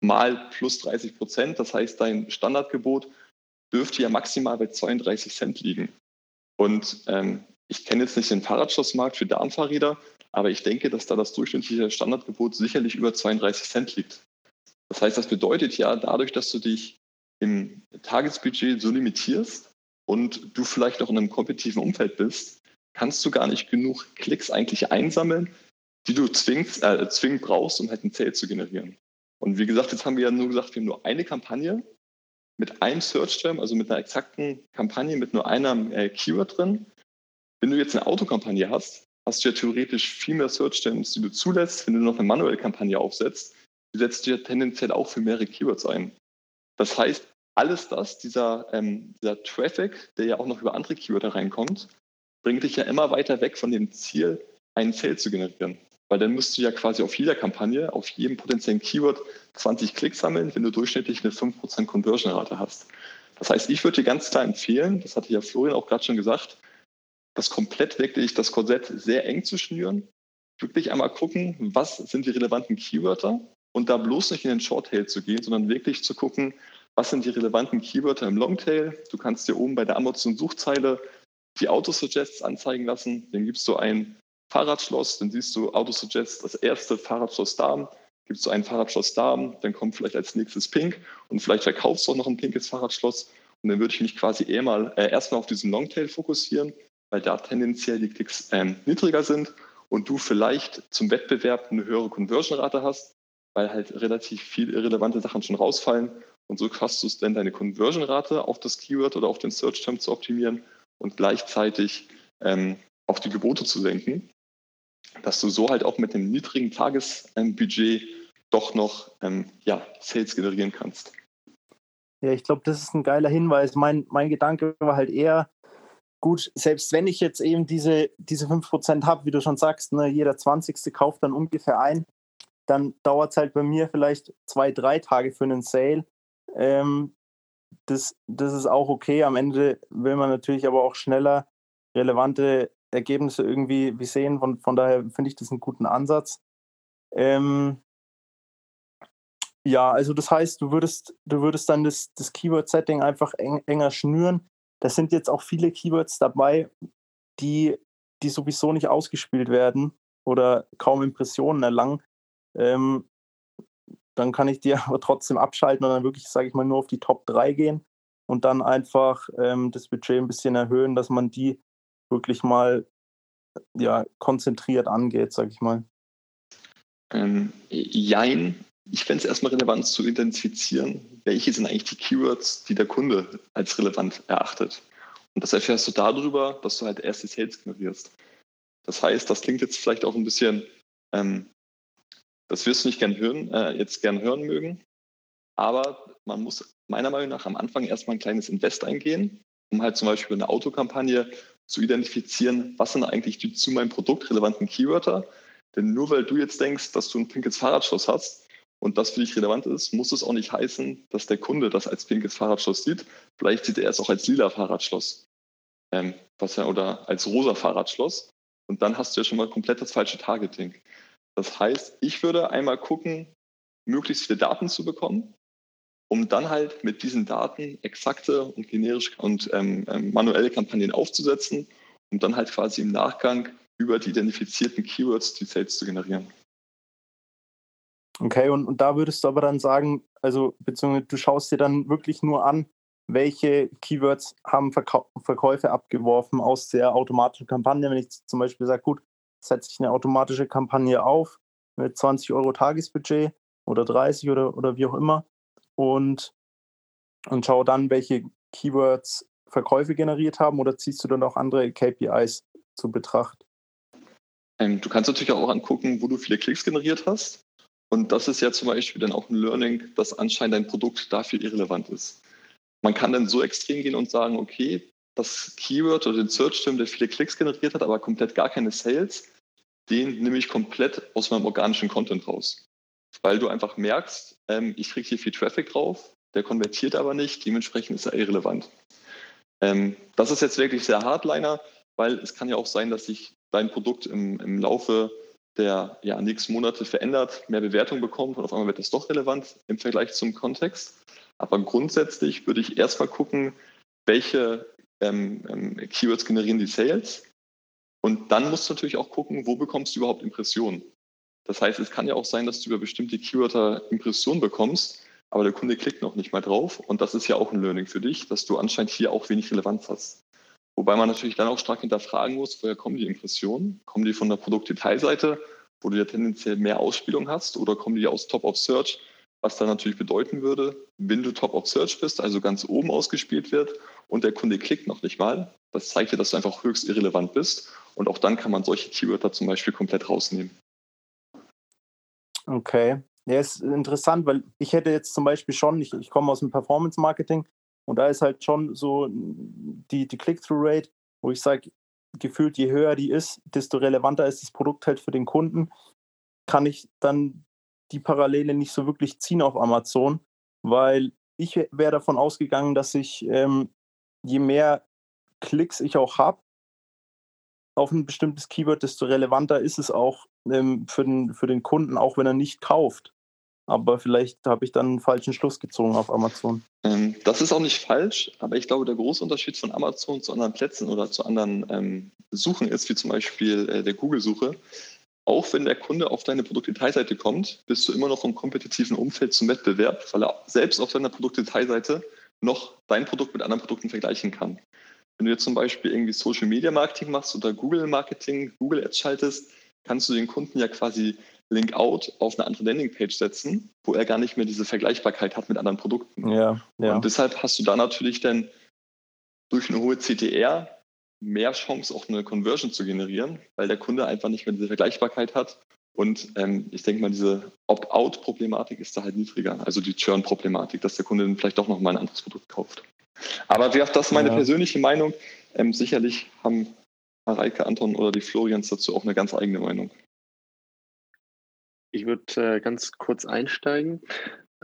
mal plus 30 Prozent. Das heißt, dein Standardgebot dürfte ja maximal bei 32 Cent liegen. Und ähm, ich kenne jetzt nicht den Fahrradschlossmarkt für Darmfahrräder, aber ich denke, dass da das durchschnittliche Standardgebot sicherlich über 32 Cent liegt. Das heißt, das bedeutet ja, dadurch, dass du dich im Tagesbudget so limitierst und du vielleicht auch in einem kompetitiven Umfeld bist, kannst du gar nicht genug Klicks eigentlich einsammeln, die du zwingst, äh, zwingend brauchst, um halt ein Sale zu generieren. Und wie gesagt, jetzt haben wir ja nur gesagt, wir haben nur eine Kampagne mit einem Search-Term, also mit einer exakten Kampagne, mit nur einem äh, Keyword drin. Wenn du jetzt eine Autokampagne hast, hast du ja theoretisch viel mehr Search-Terms, die du zulässt. Wenn du noch eine manuelle Kampagne aufsetzt, die setzt du ja tendenziell auch für mehrere Keywords ein. Das heißt, alles das, dieser, ähm, dieser Traffic, der ja auch noch über andere Keywords reinkommt, bringt dich ja immer weiter weg von dem Ziel, einen Sale zu generieren. Weil dann musst du ja quasi auf jeder Kampagne, auf jedem potenziellen Keyword 20 Klicks sammeln, wenn du durchschnittlich eine 5% Conversion-Rate hast. Das heißt, ich würde dir ganz klar empfehlen, das hatte ja Florian auch gerade schon gesagt, das komplett wirklich das Korsett sehr eng zu schnüren, wirklich einmal gucken, was sind die relevanten Keywörter und da bloß nicht in den Shorttail zu gehen, sondern wirklich zu gucken, was sind die relevanten Keywörter im Longtail. Du kannst dir oben bei der Amazon-Suchzeile die Autosuggests anzeigen lassen. Dann gibst du ein Fahrradschloss, dann siehst du Autosuggest, das erste Fahrradschloss Darm, gibst du ein Fahrradschloss Darm, dann kommt vielleicht als nächstes Pink und vielleicht verkaufst du auch noch ein pinkes Fahrradschloss. Und dann würde ich mich quasi eher mal, äh, erstmal auf diesen Longtail fokussieren, weil da tendenziell die Klicks ähm, niedriger sind und du vielleicht zum Wettbewerb eine höhere Conversion-Rate hast, weil halt relativ viele irrelevante Sachen schon rausfallen. Und so schaffst du es dann, deine Conversion-Rate auf das Keyword oder auf den Search-Term zu optimieren und gleichzeitig ähm, auf die Gebote zu senken, dass du so halt auch mit einem niedrigen Tagesbudget doch noch ähm, ja, Sales generieren kannst. Ja, ich glaube, das ist ein geiler Hinweis. Mein, mein Gedanke war halt eher, gut, selbst wenn ich jetzt eben diese, diese 5% habe, wie du schon sagst, ne, jeder 20. kauft dann ungefähr ein, dann dauert es halt bei mir vielleicht zwei, drei Tage für einen Sale. Ähm, das, das ist auch okay. Am Ende will man natürlich aber auch schneller relevante Ergebnisse irgendwie wie sehen. Von, von daher finde ich das einen guten Ansatz. Ähm, ja, also das heißt, du würdest, du würdest dann das, das Keyword-Setting einfach eng, enger schnüren. Da sind jetzt auch viele Keywords dabei, die, die sowieso nicht ausgespielt werden oder kaum Impressionen erlangen. Ähm, dann kann ich die aber trotzdem abschalten und dann wirklich, sage ich mal, nur auf die Top 3 gehen und dann einfach ähm, das Budget ein bisschen erhöhen, dass man die wirklich mal ja, konzentriert angeht, sage ich mal. Ähm, jein. Ich fände es erstmal relevant zu identifizieren, welche sind eigentlich die Keywords, die der Kunde als relevant erachtet. Und das erfährst du darüber, dass du halt erste Sales generierst. Das heißt, das klingt jetzt vielleicht auch ein bisschen ähm, das wirst du nicht gern hören, äh, jetzt gern hören mögen. Aber man muss meiner Meinung nach am Anfang erstmal ein kleines Invest eingehen, um halt zum Beispiel eine Autokampagne zu identifizieren, was sind eigentlich die zu meinem Produkt relevanten Keywörter. Denn nur weil du jetzt denkst, dass du ein pinkes Fahrradschloss hast und das für dich relevant ist, muss es auch nicht heißen, dass der Kunde das als pinkes Fahrradschloss sieht. Vielleicht sieht er es auch als lila Fahrradschloss ähm, was oder als rosa Fahrradschloss. Und dann hast du ja schon mal komplett das falsche Targeting. Das heißt, ich würde einmal gucken, möglichst viele Daten zu bekommen, um dann halt mit diesen Daten exakte und generisch und ähm, ähm, manuelle Kampagnen aufzusetzen, um dann halt quasi im Nachgang über die identifizierten Keywords die Sales zu generieren. Okay, und, und da würdest du aber dann sagen, also beziehungsweise du schaust dir dann wirklich nur an, welche Keywords haben Verkäufe abgeworfen aus der automatischen Kampagne. Wenn ich zum Beispiel sage, gut, setze ich eine automatische Kampagne auf mit 20 Euro Tagesbudget oder 30 oder, oder wie auch immer und, und schaue dann, welche Keywords Verkäufe generiert haben oder ziehst du dann auch andere KPIs zu Betracht? Ähm, du kannst natürlich auch angucken, wo du viele Klicks generiert hast. Und das ist ja zum Beispiel dann auch ein Learning, dass anscheinend dein Produkt dafür irrelevant ist. Man kann dann so extrem gehen und sagen, okay, das Keyword oder den Search-Term, der viele Klicks generiert hat, aber komplett gar keine Sales, den nehme ich komplett aus meinem organischen Content raus. Weil du einfach merkst, ähm, ich kriege hier viel Traffic drauf, der konvertiert aber nicht, dementsprechend ist er irrelevant. Ähm, das ist jetzt wirklich sehr Hardliner, weil es kann ja auch sein, dass sich dein Produkt im, im Laufe der ja, nächsten Monate verändert, mehr Bewertung bekommt und auf einmal wird das doch relevant im Vergleich zum Kontext. Aber grundsätzlich würde ich erstmal gucken, welche ähm, ähm, Keywords generieren die Sales. Und dann musst du natürlich auch gucken, wo bekommst du überhaupt Impressionen. Das heißt, es kann ja auch sein, dass du über bestimmte Keywörter Impressionen bekommst, aber der Kunde klickt noch nicht mal drauf. Und das ist ja auch ein Learning für dich, dass du anscheinend hier auch wenig Relevanz hast. Wobei man natürlich dann auch stark hinterfragen muss, woher kommen die Impressionen? Kommen die von der Produktdetailseite, wo du ja tendenziell mehr Ausspielung hast, oder kommen die aus Top of Search, was dann natürlich bedeuten würde, wenn du Top of Search bist, also ganz oben ausgespielt wird und der Kunde klickt noch nicht mal, das zeigt dir, dass du einfach höchst irrelevant bist. Und auch dann kann man solche Keywörter zum Beispiel komplett rausnehmen. Okay. Ja, ist interessant, weil ich hätte jetzt zum Beispiel schon, ich, ich komme aus dem Performance-Marketing, und da ist halt schon so die, die Click-Through-Rate, wo ich sage, gefühlt je höher die ist, desto relevanter ist das Produkt halt für den Kunden, kann ich dann die Parallele nicht so wirklich ziehen auf Amazon, weil ich wäre davon ausgegangen, dass ich, ähm, je mehr Klicks ich auch habe auf ein bestimmtes Keyword, desto relevanter ist es auch ähm, für, den, für den Kunden, auch wenn er nicht kauft. Aber vielleicht habe ich dann einen falschen Schluss gezogen auf Amazon. Ähm, das ist auch nicht falsch, aber ich glaube, der große Unterschied von Amazon zu anderen Plätzen oder zu anderen ähm, Suchen ist, wie zum Beispiel äh, der Google-Suche. Auch wenn der Kunde auf deine Produktdetailseite kommt, bist du immer noch im kompetitiven Umfeld zum Wettbewerb, weil er selbst auf deiner Produktdetailseite noch dein Produkt mit anderen Produkten vergleichen kann. Wenn du jetzt zum Beispiel irgendwie Social Media Marketing machst oder Google Marketing, Google Ads schaltest, kannst du den Kunden ja quasi Link out auf eine andere Landingpage setzen, wo er gar nicht mehr diese Vergleichbarkeit hat mit anderen Produkten. Ja, ja. Und deshalb hast du da natürlich dann durch eine hohe CTR mehr Chance, auch eine Conversion zu generieren, weil der Kunde einfach nicht mehr diese Vergleichbarkeit hat. Und ähm, ich denke mal, diese Opt-out-Problematik ist da halt niedriger, also die Churn-Problematik, dass der Kunde dann vielleicht doch nochmal ein anderes Produkt kauft. Aber wie gesagt, das ist meine ja. persönliche Meinung. Ähm, sicherlich haben Mareike, Anton oder die Florians dazu auch eine ganz eigene Meinung. Ich würde äh, ganz kurz einsteigen.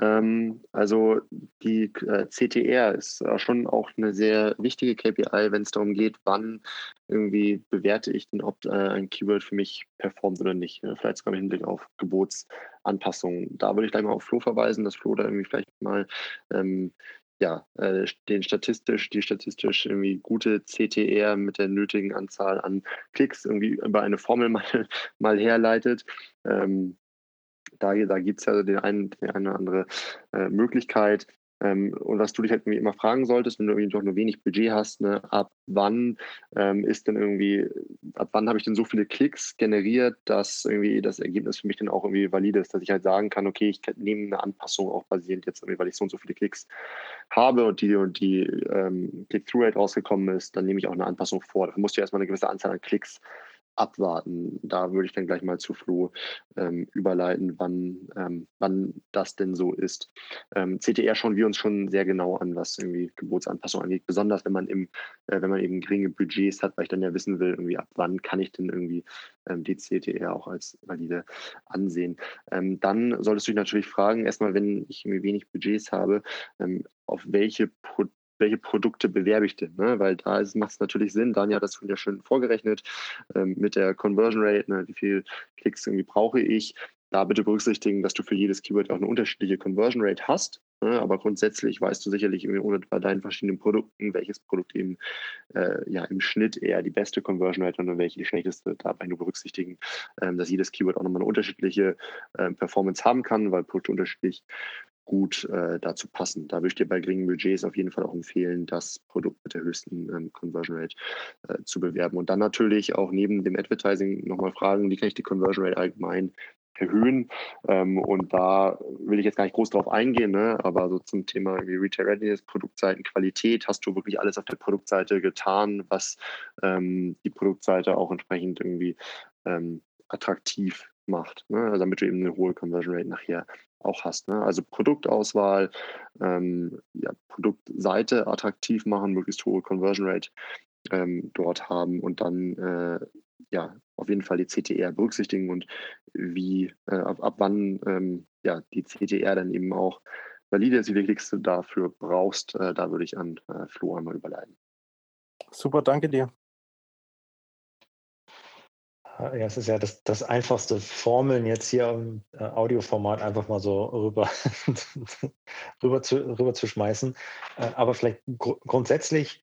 Ähm, also die äh, CTR ist äh, schon auch eine sehr wichtige KPI, wenn es darum geht, wann irgendwie bewerte ich denn, ob äh, ein Keyword für mich performt oder nicht. Ne? Vielleicht sogar im Hinblick auf Gebotsanpassungen. Da würde ich gleich mal auf Flo verweisen, dass Flo da irgendwie vielleicht mal ähm, ja, äh, den statistisch, die statistisch irgendwie gute CTR mit der nötigen Anzahl an Klicks irgendwie über eine Formel mal, mal herleitet. Ähm, da, da gibt es ja den einen, die eine oder andere äh, Möglichkeit. Ähm, und was du dich halt irgendwie immer fragen solltest, wenn du irgendwie doch nur wenig Budget hast, ne, ab wann ähm, ist denn irgendwie, ab wann habe ich denn so viele Klicks generiert, dass irgendwie das Ergebnis für mich dann auch irgendwie valide ist, dass ich halt sagen kann, okay, ich nehme eine Anpassung auch basierend jetzt irgendwie, weil ich so und so viele Klicks habe und die und die ähm, Click-Through-Rate rausgekommen ist, dann nehme ich auch eine Anpassung vor. Da musst du erstmal eine gewisse Anzahl an Klicks abwarten. Da würde ich dann gleich mal zu Flo ähm, überleiten, wann, ähm, wann das denn so ist. Ähm, CTR schauen wir uns schon sehr genau an, was irgendwie Gebotsanpassung angeht, besonders wenn man im, äh, wenn man eben geringe Budgets hat, weil ich dann ja wissen will, irgendwie ab wann kann ich denn irgendwie ähm, die CTR auch als valide ansehen. Ähm, dann solltest du dich natürlich fragen, erstmal, wenn ich irgendwie wenig Budgets habe, ähm, auf welche Produkte welche Produkte bewerbe ich denn? Ne? Weil da macht es natürlich Sinn, Daniel hat das schon ja schön vorgerechnet ähm, mit der Conversion Rate, ne? wie viel Klicks irgendwie brauche ich. da bitte berücksichtigen, dass du für jedes Keyword auch eine unterschiedliche Conversion Rate hast. Ne? Aber grundsätzlich weißt du sicherlich bei deinen verschiedenen Produkten, welches Produkt eben äh, ja im Schnitt eher die beste Conversion Rate und welche die schlechteste. Dabei nur berücksichtigen, ähm, dass jedes Keyword auch nochmal eine unterschiedliche äh, Performance haben kann, weil Produkte unterschiedlich gut äh, dazu passen. Da würde ich dir bei geringen Budgets auf jeden Fall auch empfehlen, das Produkt mit der höchsten ähm, Conversion Rate äh, zu bewerben. Und dann natürlich auch neben dem Advertising nochmal fragen, wie kann ich die Conversion Rate allgemein erhöhen. Ähm, und da will ich jetzt gar nicht groß drauf eingehen, ne? aber so zum Thema Retail Readiness, Produktseiten, Qualität, hast du wirklich alles auf der Produktseite getan, was ähm, die Produktseite auch entsprechend irgendwie ähm, attraktiv macht, ne? also damit du eben eine hohe Conversion Rate nachher auch hast. Ne? Also Produktauswahl, ähm, ja, Produktseite attraktiv machen, möglichst hohe Conversion Rate ähm, dort haben und dann äh, ja auf jeden Fall die CTR berücksichtigen und wie äh, ab, ab wann ähm, ja die CTR dann eben auch valide ist, wie du dafür brauchst, äh, da würde ich an äh, Flo einmal überleiten. Super, danke dir. Ja, es ist ja das, das einfachste Formeln jetzt hier im äh, Audioformat einfach mal so rüber, rüber, zu, rüber zu schmeißen. Äh, aber vielleicht gr grundsätzlich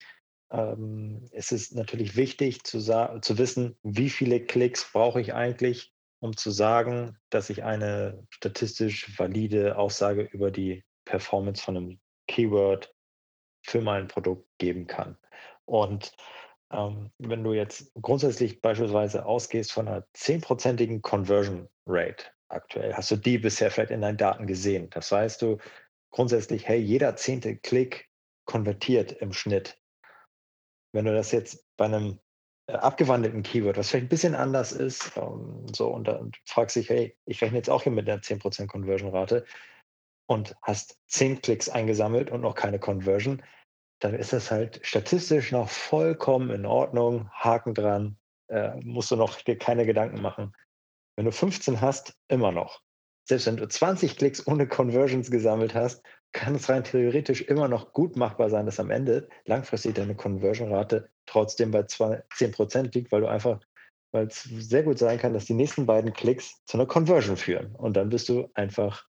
ähm, ist es natürlich wichtig zu, zu wissen, wie viele Klicks brauche ich eigentlich, um zu sagen, dass ich eine statistisch valide Aussage über die Performance von einem Keyword für mein Produkt geben kann. Und ähm, wenn du jetzt grundsätzlich beispielsweise ausgehst von einer zehnprozentigen Conversion Rate aktuell, hast du die bisher vielleicht in deinen Daten gesehen. Das heißt, du grundsätzlich, hey, jeder zehnte Klick konvertiert im Schnitt. Wenn du das jetzt bei einem äh, abgewandelten Keyword, was vielleicht ein bisschen anders ist, ähm, so und dann fragst dich, hey, ich rechne jetzt auch hier mit einer 10% Conversion-Rate und hast 10 Klicks eingesammelt und noch keine Conversion, dann ist das halt statistisch noch vollkommen in Ordnung, Haken dran, äh, musst du noch dir keine Gedanken machen. Wenn du 15 hast, immer noch. Selbst wenn du 20 Klicks ohne Conversions gesammelt hast, kann es rein theoretisch immer noch gut machbar sein, dass am Ende langfristig deine Conversion-Rate trotzdem bei 10% liegt, weil du einfach, weil es sehr gut sein kann, dass die nächsten beiden Klicks zu einer Conversion führen. Und dann bist du einfach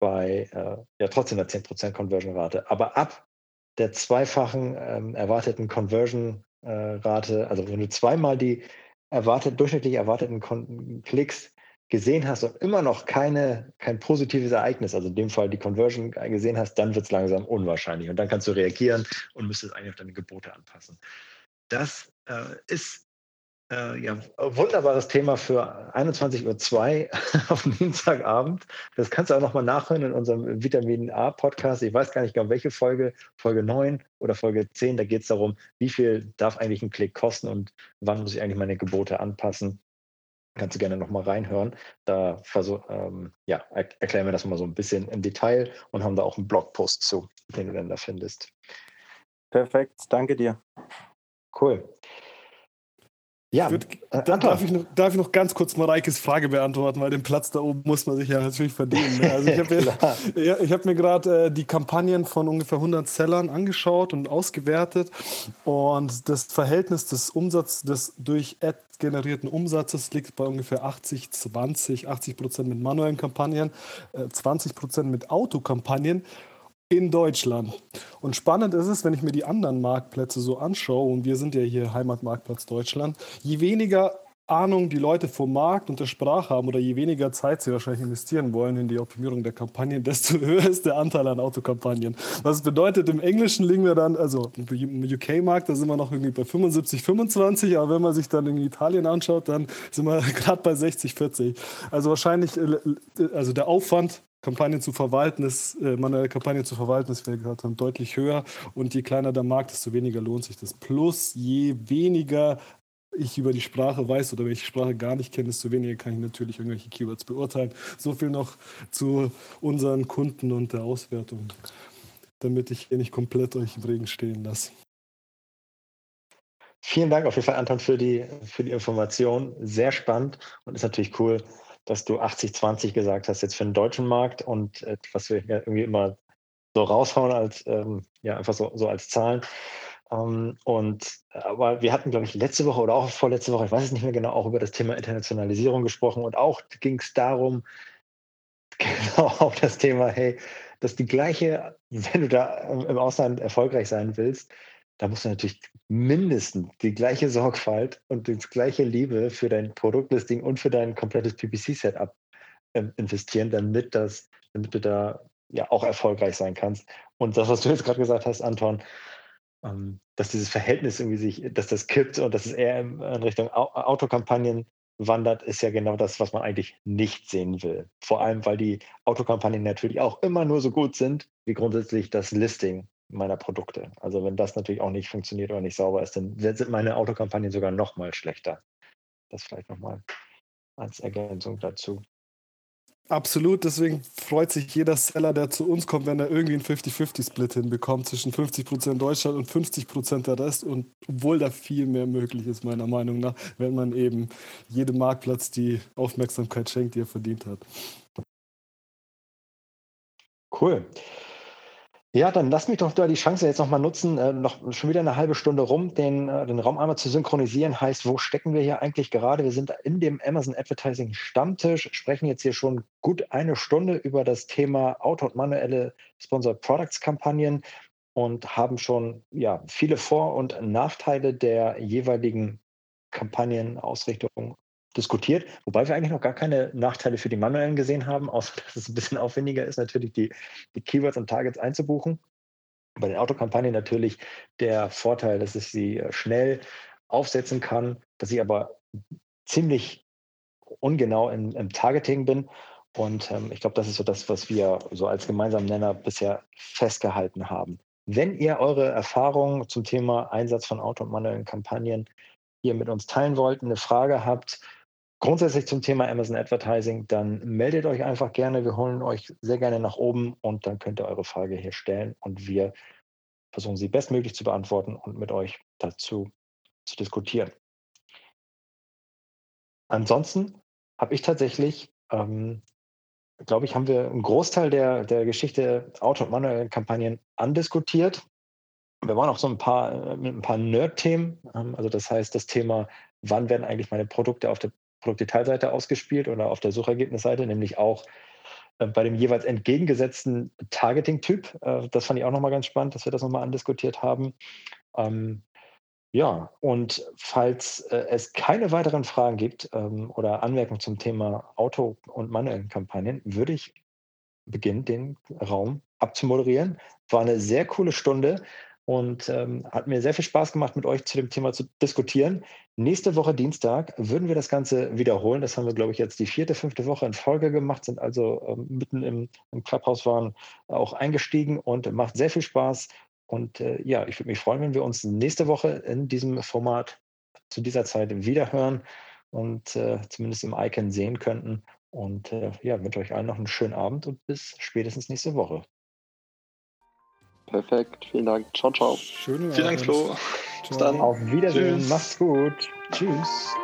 bei äh, ja trotzdem einer 10% Conversion-Rate. Aber ab der zweifachen ähm, erwarteten Conversion-Rate, äh, also wenn du zweimal die erwartet, durchschnittlich erwarteten Kon Klicks gesehen hast und immer noch keine, kein positives Ereignis, also in dem Fall die Conversion gesehen hast, dann wird es langsam unwahrscheinlich. Und dann kannst du reagieren und müsstest eigentlich auf deine Gebote anpassen. Das äh, ist äh, ja, wunderbares Thema für 21.02 Uhr auf Dienstagabend. Das kannst du auch nochmal nachhören in unserem Vitamin A Podcast. Ich weiß gar nicht genau, welche Folge, Folge 9 oder Folge 10. Da geht es darum, wie viel darf eigentlich ein Klick kosten und wann muss ich eigentlich meine Gebote anpassen. Kannst du gerne nochmal reinhören. Da versuch, ähm, ja, er erklären wir das mal so ein bisschen im Detail und haben da auch einen Blogpost zu, den du dann da findest. Perfekt, danke dir. Cool. Ja, würd, äh, dann darf ich, noch, darf ich noch ganz kurz Mareikes Frage beantworten, weil den Platz da oben muss man sich ja natürlich verdienen. Ne? Also ich habe ja, hab mir gerade äh, die Kampagnen von ungefähr 100 Sellern angeschaut und ausgewertet und das Verhältnis des Umsatzes, des durch Ad generierten Umsatzes liegt bei ungefähr 80, 20, 80 Prozent mit manuellen Kampagnen, äh, 20 Prozent mit Autokampagnen in Deutschland. Und spannend ist es, wenn ich mir die anderen Marktplätze so anschaue, und wir sind ja hier Heimatmarktplatz Deutschland, je weniger Ahnung die Leute vom Markt und der Sprache haben oder je weniger Zeit sie wahrscheinlich investieren wollen in die Optimierung der Kampagnen, desto höher ist der Anteil an Autokampagnen. Was bedeutet, im Englischen liegen wir dann, also im UK-Markt, da sind wir noch irgendwie bei 75, 25, aber wenn man sich dann in Italien anschaut, dann sind wir gerade bei 60, 40. Also wahrscheinlich, äh, also der Aufwand Kampagnen zu verwalten ist, äh, manuelle Kampagnen zu verwalten, ist, wie wir gesagt haben, deutlich höher. Und je kleiner der Markt, desto weniger lohnt sich das. Plus, je weniger ich über die Sprache weiß oder die Sprache gar nicht kenne, desto weniger kann ich natürlich irgendwelche Keywords beurteilen. So viel noch zu unseren Kunden und der Auswertung, damit ich hier nicht komplett euch im Regen stehen lasse. Vielen Dank auf jeden Fall, Anton, für die, für die Information. Sehr spannend und ist natürlich cool, dass du 80-20 gesagt hast jetzt für den deutschen Markt und äh, was wir irgendwie immer so raushauen als ähm, ja einfach so, so als Zahlen. Ähm, und aber wir hatten, glaube ich, letzte Woche oder auch vorletzte Woche, ich weiß es nicht mehr genau, auch über das Thema Internationalisierung gesprochen und auch ging es darum, genau auf das Thema, hey, dass die gleiche, wenn du da im Ausland erfolgreich sein willst, da musst du natürlich mindestens die gleiche Sorgfalt und die gleiche Liebe für dein Produktlisting und für dein komplettes PPC-Setup ähm, investieren, damit das, damit du da ja auch erfolgreich sein kannst. Und das, was du jetzt gerade gesagt hast, Anton, ähm, dass dieses Verhältnis irgendwie sich, dass das kippt und dass es eher in Richtung Autokampagnen wandert, ist ja genau das, was man eigentlich nicht sehen will. Vor allem, weil die Autokampagnen natürlich auch immer nur so gut sind, wie grundsätzlich das Listing meiner Produkte. Also wenn das natürlich auch nicht funktioniert oder nicht sauber ist, dann sind meine Autokampagnen sogar noch mal schlechter. Das vielleicht noch mal als Ergänzung dazu. Absolut, deswegen freut sich jeder Seller, der zu uns kommt, wenn er irgendwie einen 50-50-Split hinbekommt zwischen 50% Deutschland und 50% der Rest. Und obwohl da viel mehr möglich ist, meiner Meinung nach, wenn man eben jedem Marktplatz die Aufmerksamkeit schenkt, die er verdient hat. Cool. Ja, dann lass mich doch da die Chance jetzt nochmal nutzen, äh, noch schon wieder eine halbe Stunde rum, den, äh, den Raum einmal zu synchronisieren. Heißt, wo stecken wir hier eigentlich gerade? Wir sind in dem Amazon Advertising Stammtisch, sprechen jetzt hier schon gut eine Stunde über das Thema Auto- und manuelle Sponsored Products Kampagnen und haben schon ja, viele Vor- und Nachteile der jeweiligen Kampagnenausrichtung diskutiert, wobei wir eigentlich noch gar keine Nachteile für die manuellen gesehen haben, außer dass es ein bisschen aufwendiger ist, natürlich die, die Keywords und Targets einzubuchen. Bei den Autokampagnen natürlich der Vorteil, dass ich sie äh, schnell aufsetzen kann, dass ich aber ziemlich ungenau im, im Targeting bin. Und ähm, ich glaube, das ist so das, was wir so als gemeinsamen Nenner bisher festgehalten haben. Wenn ihr eure Erfahrungen zum Thema Einsatz von Auto- und manuellen Kampagnen hier mit uns teilen wollt, eine Frage habt, grundsätzlich zum Thema Amazon Advertising, dann meldet euch einfach gerne. Wir holen euch sehr gerne nach oben und dann könnt ihr eure Frage hier stellen und wir versuchen sie bestmöglich zu beantworten und mit euch dazu zu diskutieren. Ansonsten habe ich tatsächlich, ähm, glaube ich, haben wir einen Großteil der, der Geschichte Auto- und manuellen Kampagnen andiskutiert. Wir waren auch so ein paar äh, mit ein paar Nerd-Themen. Ähm, also das heißt, das Thema, wann werden eigentlich meine Produkte auf der Produktdetailseite ausgespielt oder auf der Suchergebnisseite, nämlich auch äh, bei dem jeweils entgegengesetzten Targeting-Typ. Äh, das fand ich auch nochmal ganz spannend, dass wir das nochmal andiskutiert haben. Ähm, ja, und falls äh, es keine weiteren Fragen gibt ähm, oder Anmerkungen zum Thema Auto- und manuellen Kampagnen, würde ich beginnen, den Raum abzumoderieren. War eine sehr coole Stunde und ähm, hat mir sehr viel Spaß gemacht, mit euch zu dem Thema zu diskutieren. Nächste Woche Dienstag würden wir das Ganze wiederholen. Das haben wir, glaube ich, jetzt die vierte, fünfte Woche in Folge gemacht, sind also ähm, mitten im, im Clubhouse waren auch eingestiegen und macht sehr viel Spaß. Und äh, ja, ich würde mich freuen, wenn wir uns nächste Woche in diesem Format zu dieser Zeit wiederhören und äh, zumindest im Icon sehen könnten. Und äh, ja, wünsche euch allen noch einen schönen Abend und bis spätestens nächste Woche. Perfekt, vielen Dank. Ciao, ciao. Schönen Vielen Dank, Flo. Bis dann. Auf Wiedersehen. Tschüss. Macht's gut. Tschüss.